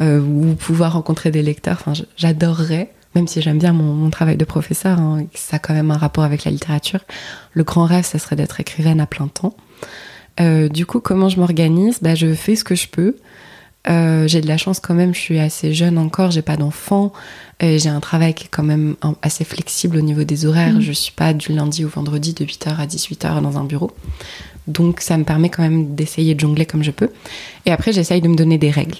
S2: euh, ou pouvoir rencontrer des lecteurs. Enfin, j'adorerais, même si j'aime bien mon, mon travail de professeur, hein, et que ça a quand même un rapport avec la littérature. Le grand rêve, ça serait d'être écrivaine à plein temps. Euh, du coup, comment je m'organise? Bah, Je fais ce que je peux. Euh, j'ai de la chance quand même, je suis assez jeune encore, j'ai pas d'enfants, et j'ai un travail qui est quand même assez flexible au niveau des horaires.
S3: Mhm.
S2: Je suis pas du lundi au vendredi de 8h à 18h dans un bureau. Donc ça me permet quand même d'essayer de jongler comme je peux. Et après, j'essaye de me donner des règles.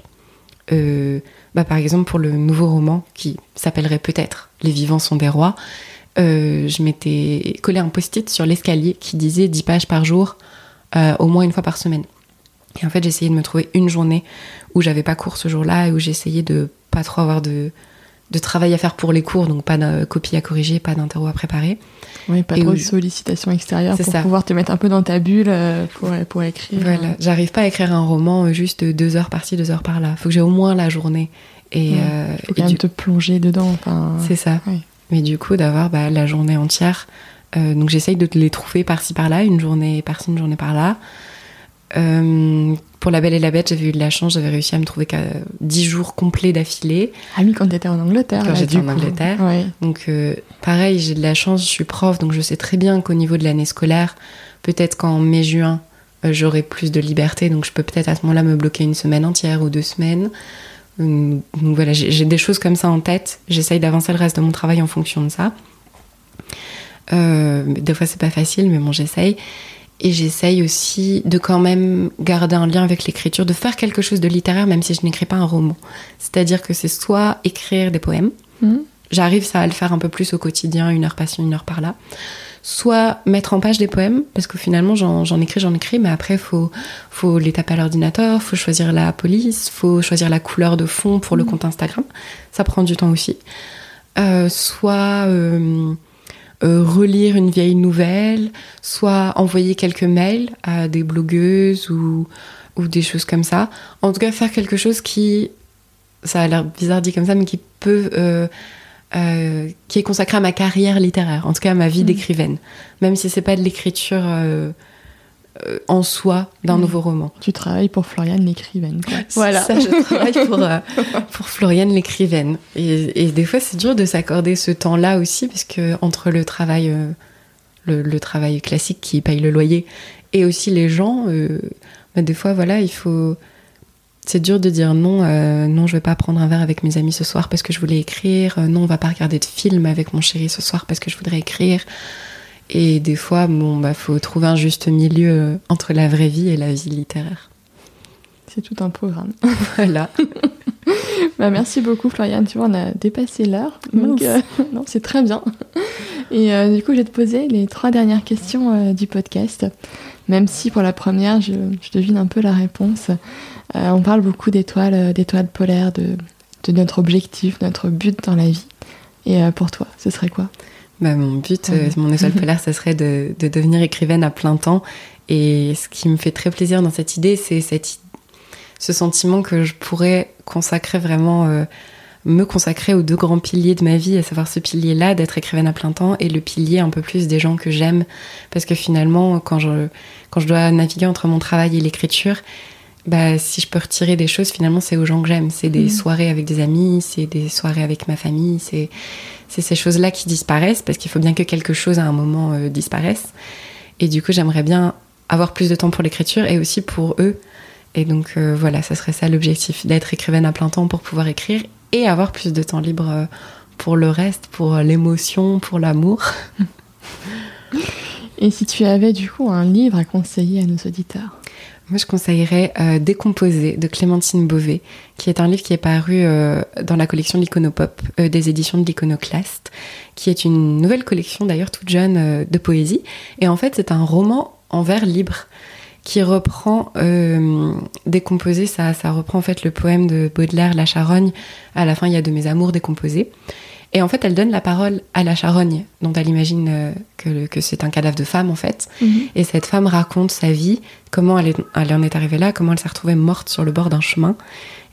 S2: Euh, bah, par exemple, pour le nouveau roman qui s'appellerait peut-être Les vivants sont des rois, euh, je m'étais collé un post-it sur l'escalier qui disait 10 pages par jour, euh, au moins une fois par semaine. Et en fait, j'essayais de me trouver une journée où j'avais pas cours ce jour-là et où j'essayais de pas trop avoir de, de travail à faire pour les cours, donc pas de copie à corriger, pas d'interro à préparer.
S3: Oui, pas
S2: Et
S3: trop de sollicitations extérieures pour
S2: ça.
S3: pouvoir te mettre un peu dans ta bulle euh, pour, pour écrire.
S2: Voilà, j'arrive pas à écrire un roman euh, juste deux heures par-ci, deux heures par-là. Faut que j'ai au moins la journée. Et,
S3: Ouais,
S2: euh,
S3: faut
S2: et
S3: quand même
S2: du-
S3: te plonger dedans. Enfin,
S2: c'est ça. Mais du coup, d'avoir bah, la journée entière. Euh, donc j'essaye de les trouver par-ci par-là, une journée par-ci, une journée par-là. Euh, pour La Belle et la Bête, j'avais eu de la chance, j'avais réussi à me trouver qu'à 10 jours complets d'affilée.
S3: Ah oui, quand t'étais en Angleterre.
S2: Quand j'étais en
S3: coup.
S2: Angleterre.
S3: Ouais.
S2: Donc euh, pareil, j'ai de la chance, je suis prof, donc je sais très bien qu'au niveau de l'année scolaire, peut-être qu'en mai-juin, euh, j'aurai plus de liberté, donc je peux peut-être à ce moment-là me bloquer une semaine entière ou deux semaines. Donc voilà, j'ai des choses comme ça en tête. J'essaye d'avancer le reste de mon travail en fonction de ça. Des fois, c'est pas facile, mais bon, j'essaye. Et j'essaye aussi de quand même garder un lien avec l'écriture, de faire quelque chose de littéraire, même si je n'écris pas un roman. C'est-à-dire que c'est soit écrire des poèmes,
S3: Mhm.
S2: j'arrive ça à le faire un peu plus au quotidien, une heure par-ci, une heure par-là. Soit mettre en page des poèmes, parce que finalement j'en j'en écris, j'en écris, mais après faut, faut les taper à l'ordinateur, faut choisir la police, faut choisir la couleur de fond pour le compte Instagram. Ça prend du temps aussi. Euh, soit euh, euh, relire une vieille nouvelle, soit envoyer quelques mails à des blogueuses ou, ou des choses comme ça. En tout cas, faire quelque chose qui, ça a l'air bizarre dit comme ça, mais qui peut, euh, euh, qui est consacré à ma carrière littéraire, en tout cas à ma vie
S3: Mhm.
S2: d'écrivaine, même si c'est pas de l'écriture euh, en soi d'un
S3: Mhm.
S2: nouveau roman.
S3: Tu travailles pour Floriane l'écrivaine. Voilà.
S2: Ça, je travaille pour, euh, pour Floriane l'écrivaine. Et, et des fois, c'est dur de s'accorder ce temps-là aussi, parce que entre le travail, euh, le, travail classique qui paye le loyer. Et aussi les gens, bah, des fois, voilà, il faut. C'est dur de dire non, non, je vais pas prendre un verre avec mes amis ce soir parce que je voulais écrire. non, on va pas regarder de film avec mon chéri ce soir parce que je voudrais écrire. Et des fois, bon, bah, faut trouver un juste milieu entre la vraie vie et la vie littéraire.
S1: C'est tout un programme.
S2: Voilà.
S1: bah, merci beaucoup, Floriane. Tu vois, on a dépassé l'heure. Donc, euh, non, c'est très bien. Et euh, du coup, je vais te poser les trois dernières questions euh, du podcast. Même si pour la première, je, devine un peu la réponse. on parle beaucoup d'étoiles, d'étoiles polaires, de, de, notre objectif, notre but dans la vie. Et pour toi, ce serait quoi?
S2: Bah, Mon but, mon étoile polaire, ce serait de, de devenir écrivaine à plein temps. Et ce qui me fait très plaisir dans cette idée, c'est cette ce sentiment que je pourrais consacrer vraiment, euh, me consacrer aux deux grands piliers de ma vie, à savoir ce pilier-là d'être écrivaine à plein temps et le pilier un peu plus des gens que j'aime. Parce que finalement, quand je, quand je dois naviguer entre mon travail et l'écriture, bah, si je peux retirer des choses, finalement, c'est aux gens que j'aime. C'est des mmh. soirées avec des amis, c'est des soirées avec ma famille, c'est ces choses-là qui disparaissent parce qu'il faut bien que quelque chose à un moment euh, disparaisse. Et du coup, j'aimerais bien avoir plus de temps pour l'écriture et aussi pour eux et donc euh, voilà, ça serait ça l'objectif, d'être écrivaine à plein temps pour pouvoir écrire et avoir plus de temps libre euh, pour le reste, pour l'émotion, pour l'amour.
S1: Et si tu avais du coup un livre à conseiller à nos auditeurs?
S2: Moi, je conseillerais euh, Décomposé de Clémentine Beauvais, qui est un livre qui est paru dans la collection L'Iconopop des éditions de l'Iconoclaste, qui est une nouvelle collection d'ailleurs toute jeune de poésie. Et en fait, c'est un roman en vers libre qui reprend euh, décomposé, ça, ça reprend en fait le poème de Baudelaire, La Charogne. À la fin, il y a de mes amours décomposés. Et en fait, elle donne la parole à la charogne, dont elle imagine euh, que, que c'est un cadavre de femme, en fait. Mhm. Et cette femme raconte sa vie, comment elle, est, elle en est arrivée là, comment elle s'est retrouvée morte sur le bord d'un chemin.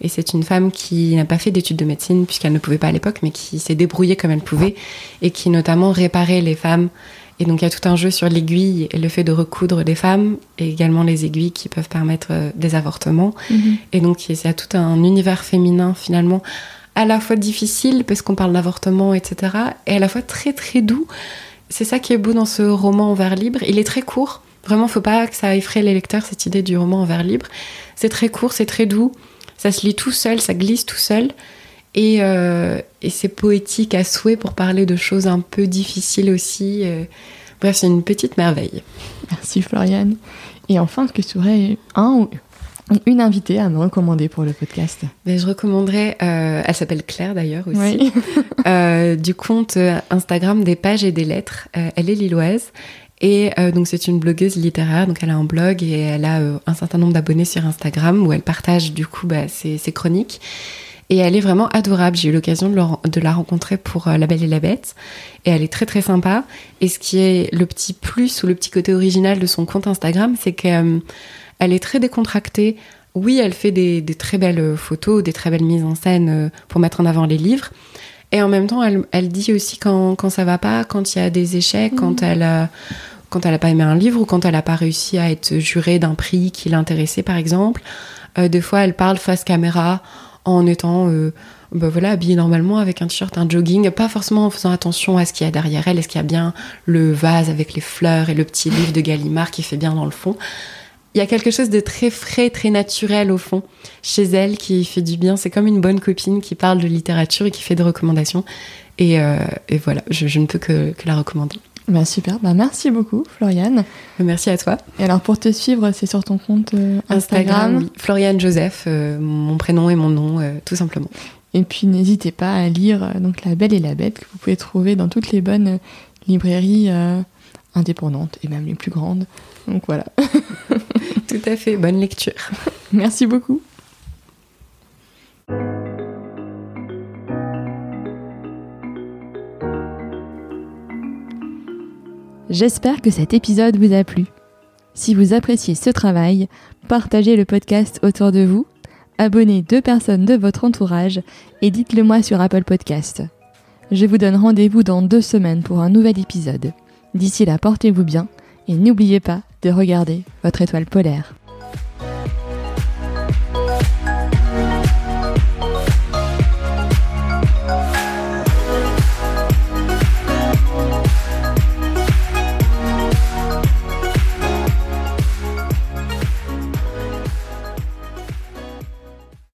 S2: Et c'est une femme qui n'a pas fait d'études de médecine, puisqu'elle ne pouvait pas à l'époque, mais qui s'est débrouillée comme elle pouvait, et qui notamment réparait les femmes et donc il y a tout un jeu sur l'aiguille et le fait de recoudre des femmes, et également les aiguilles qui peuvent permettre euh, des avortements. Mhm. Et donc il y a tout un univers féminin finalement, à la fois difficile parce qu'on parle d'avortement, etc., et à la fois très très doux. C'est ça qui est beau dans ce roman en vers libre. Il est très court. Vraiment, faut pas que ça effraie les lecteurs, cette idée du roman en vers libre. C'est très court, c'est très doux. Ça se lit tout seul, ça glisse tout seul. Euh, et, c'est poétique à souhait pour parler de choses un peu difficiles aussi. Euh. Bref, c'est une petite merveille.
S1: Merci Floriane. Et enfin, est-ce que tu aurais un ou une invitée à me recommander pour le podcast
S2: ben, Je recommanderais, euh, elle s'appelle Claire d'ailleurs aussi, du compte Instagram des pages et des lettres. elle est lilloise. Et donc c'est une blogueuse littéraire, donc elle a un blog et elle a un certain nombre d'abonnés sur Instagram où elle partage du coup bah, ses, chroniques. Et elle est vraiment adorable. J'ai eu l'occasion de, la rencontrer pour euh, La Belle et la Bête. Et elle est très très sympa. Et ce qui est le petit plus ou le petit côté original de son compte Instagram, c'est qu'elle euh, est très décontractée. Oui, elle fait des, très belles photos, des très belles mises en scène euh, pour mettre en avant les livres. Et en même temps, elle, dit aussi quand, quand ça va pas, quand il y a des échecs, quand elle quand elle a pas aimé un livre ou quand elle a pas réussi à être jurée d'un prix qui l'intéressait, par exemple. des fois, elle parle face caméra en étant euh, bah voilà, habillée normalement avec un t-shirt, un jogging, pas forcément en faisant attention à ce qu'il y a derrière elle, est-ce qu'il y a bien le vase avec les fleurs et le petit livre de Gallimard qui fait bien dans le fond. Il y a quelque chose de très frais, très naturel au fond chez elle qui fait du bien. C'est comme une bonne copine qui parle de littérature et qui fait des recommandations. Et, euh, voilà, je, ne peux que la recommander.
S1: Bah super, bah merci beaucoup Floriane.
S2: Merci à toi.
S1: Et alors pour te suivre, c'est sur ton compte euh, Instagram,
S2: Floriane Joseph, euh, mon prénom et mon nom, tout simplement.
S1: Et puis n'hésitez pas à lire donc La Belle et la Bête que vous pouvez trouver dans toutes les bonnes librairies indépendantes et même les plus grandes. Donc voilà.
S2: tout à fait, bonne lecture.
S1: Merci beaucoup. J'espère que cet épisode vous a plu. Si vous appréciez ce travail, partagez le podcast autour de vous, abonnez deux personnes de votre entourage et dites-le moi sur Apple Podcast. Je vous donne rendez-vous dans deux semaines pour un nouvel épisode. D'ici là, portez-vous bien et n'oubliez pas de regarder votre étoile polaire.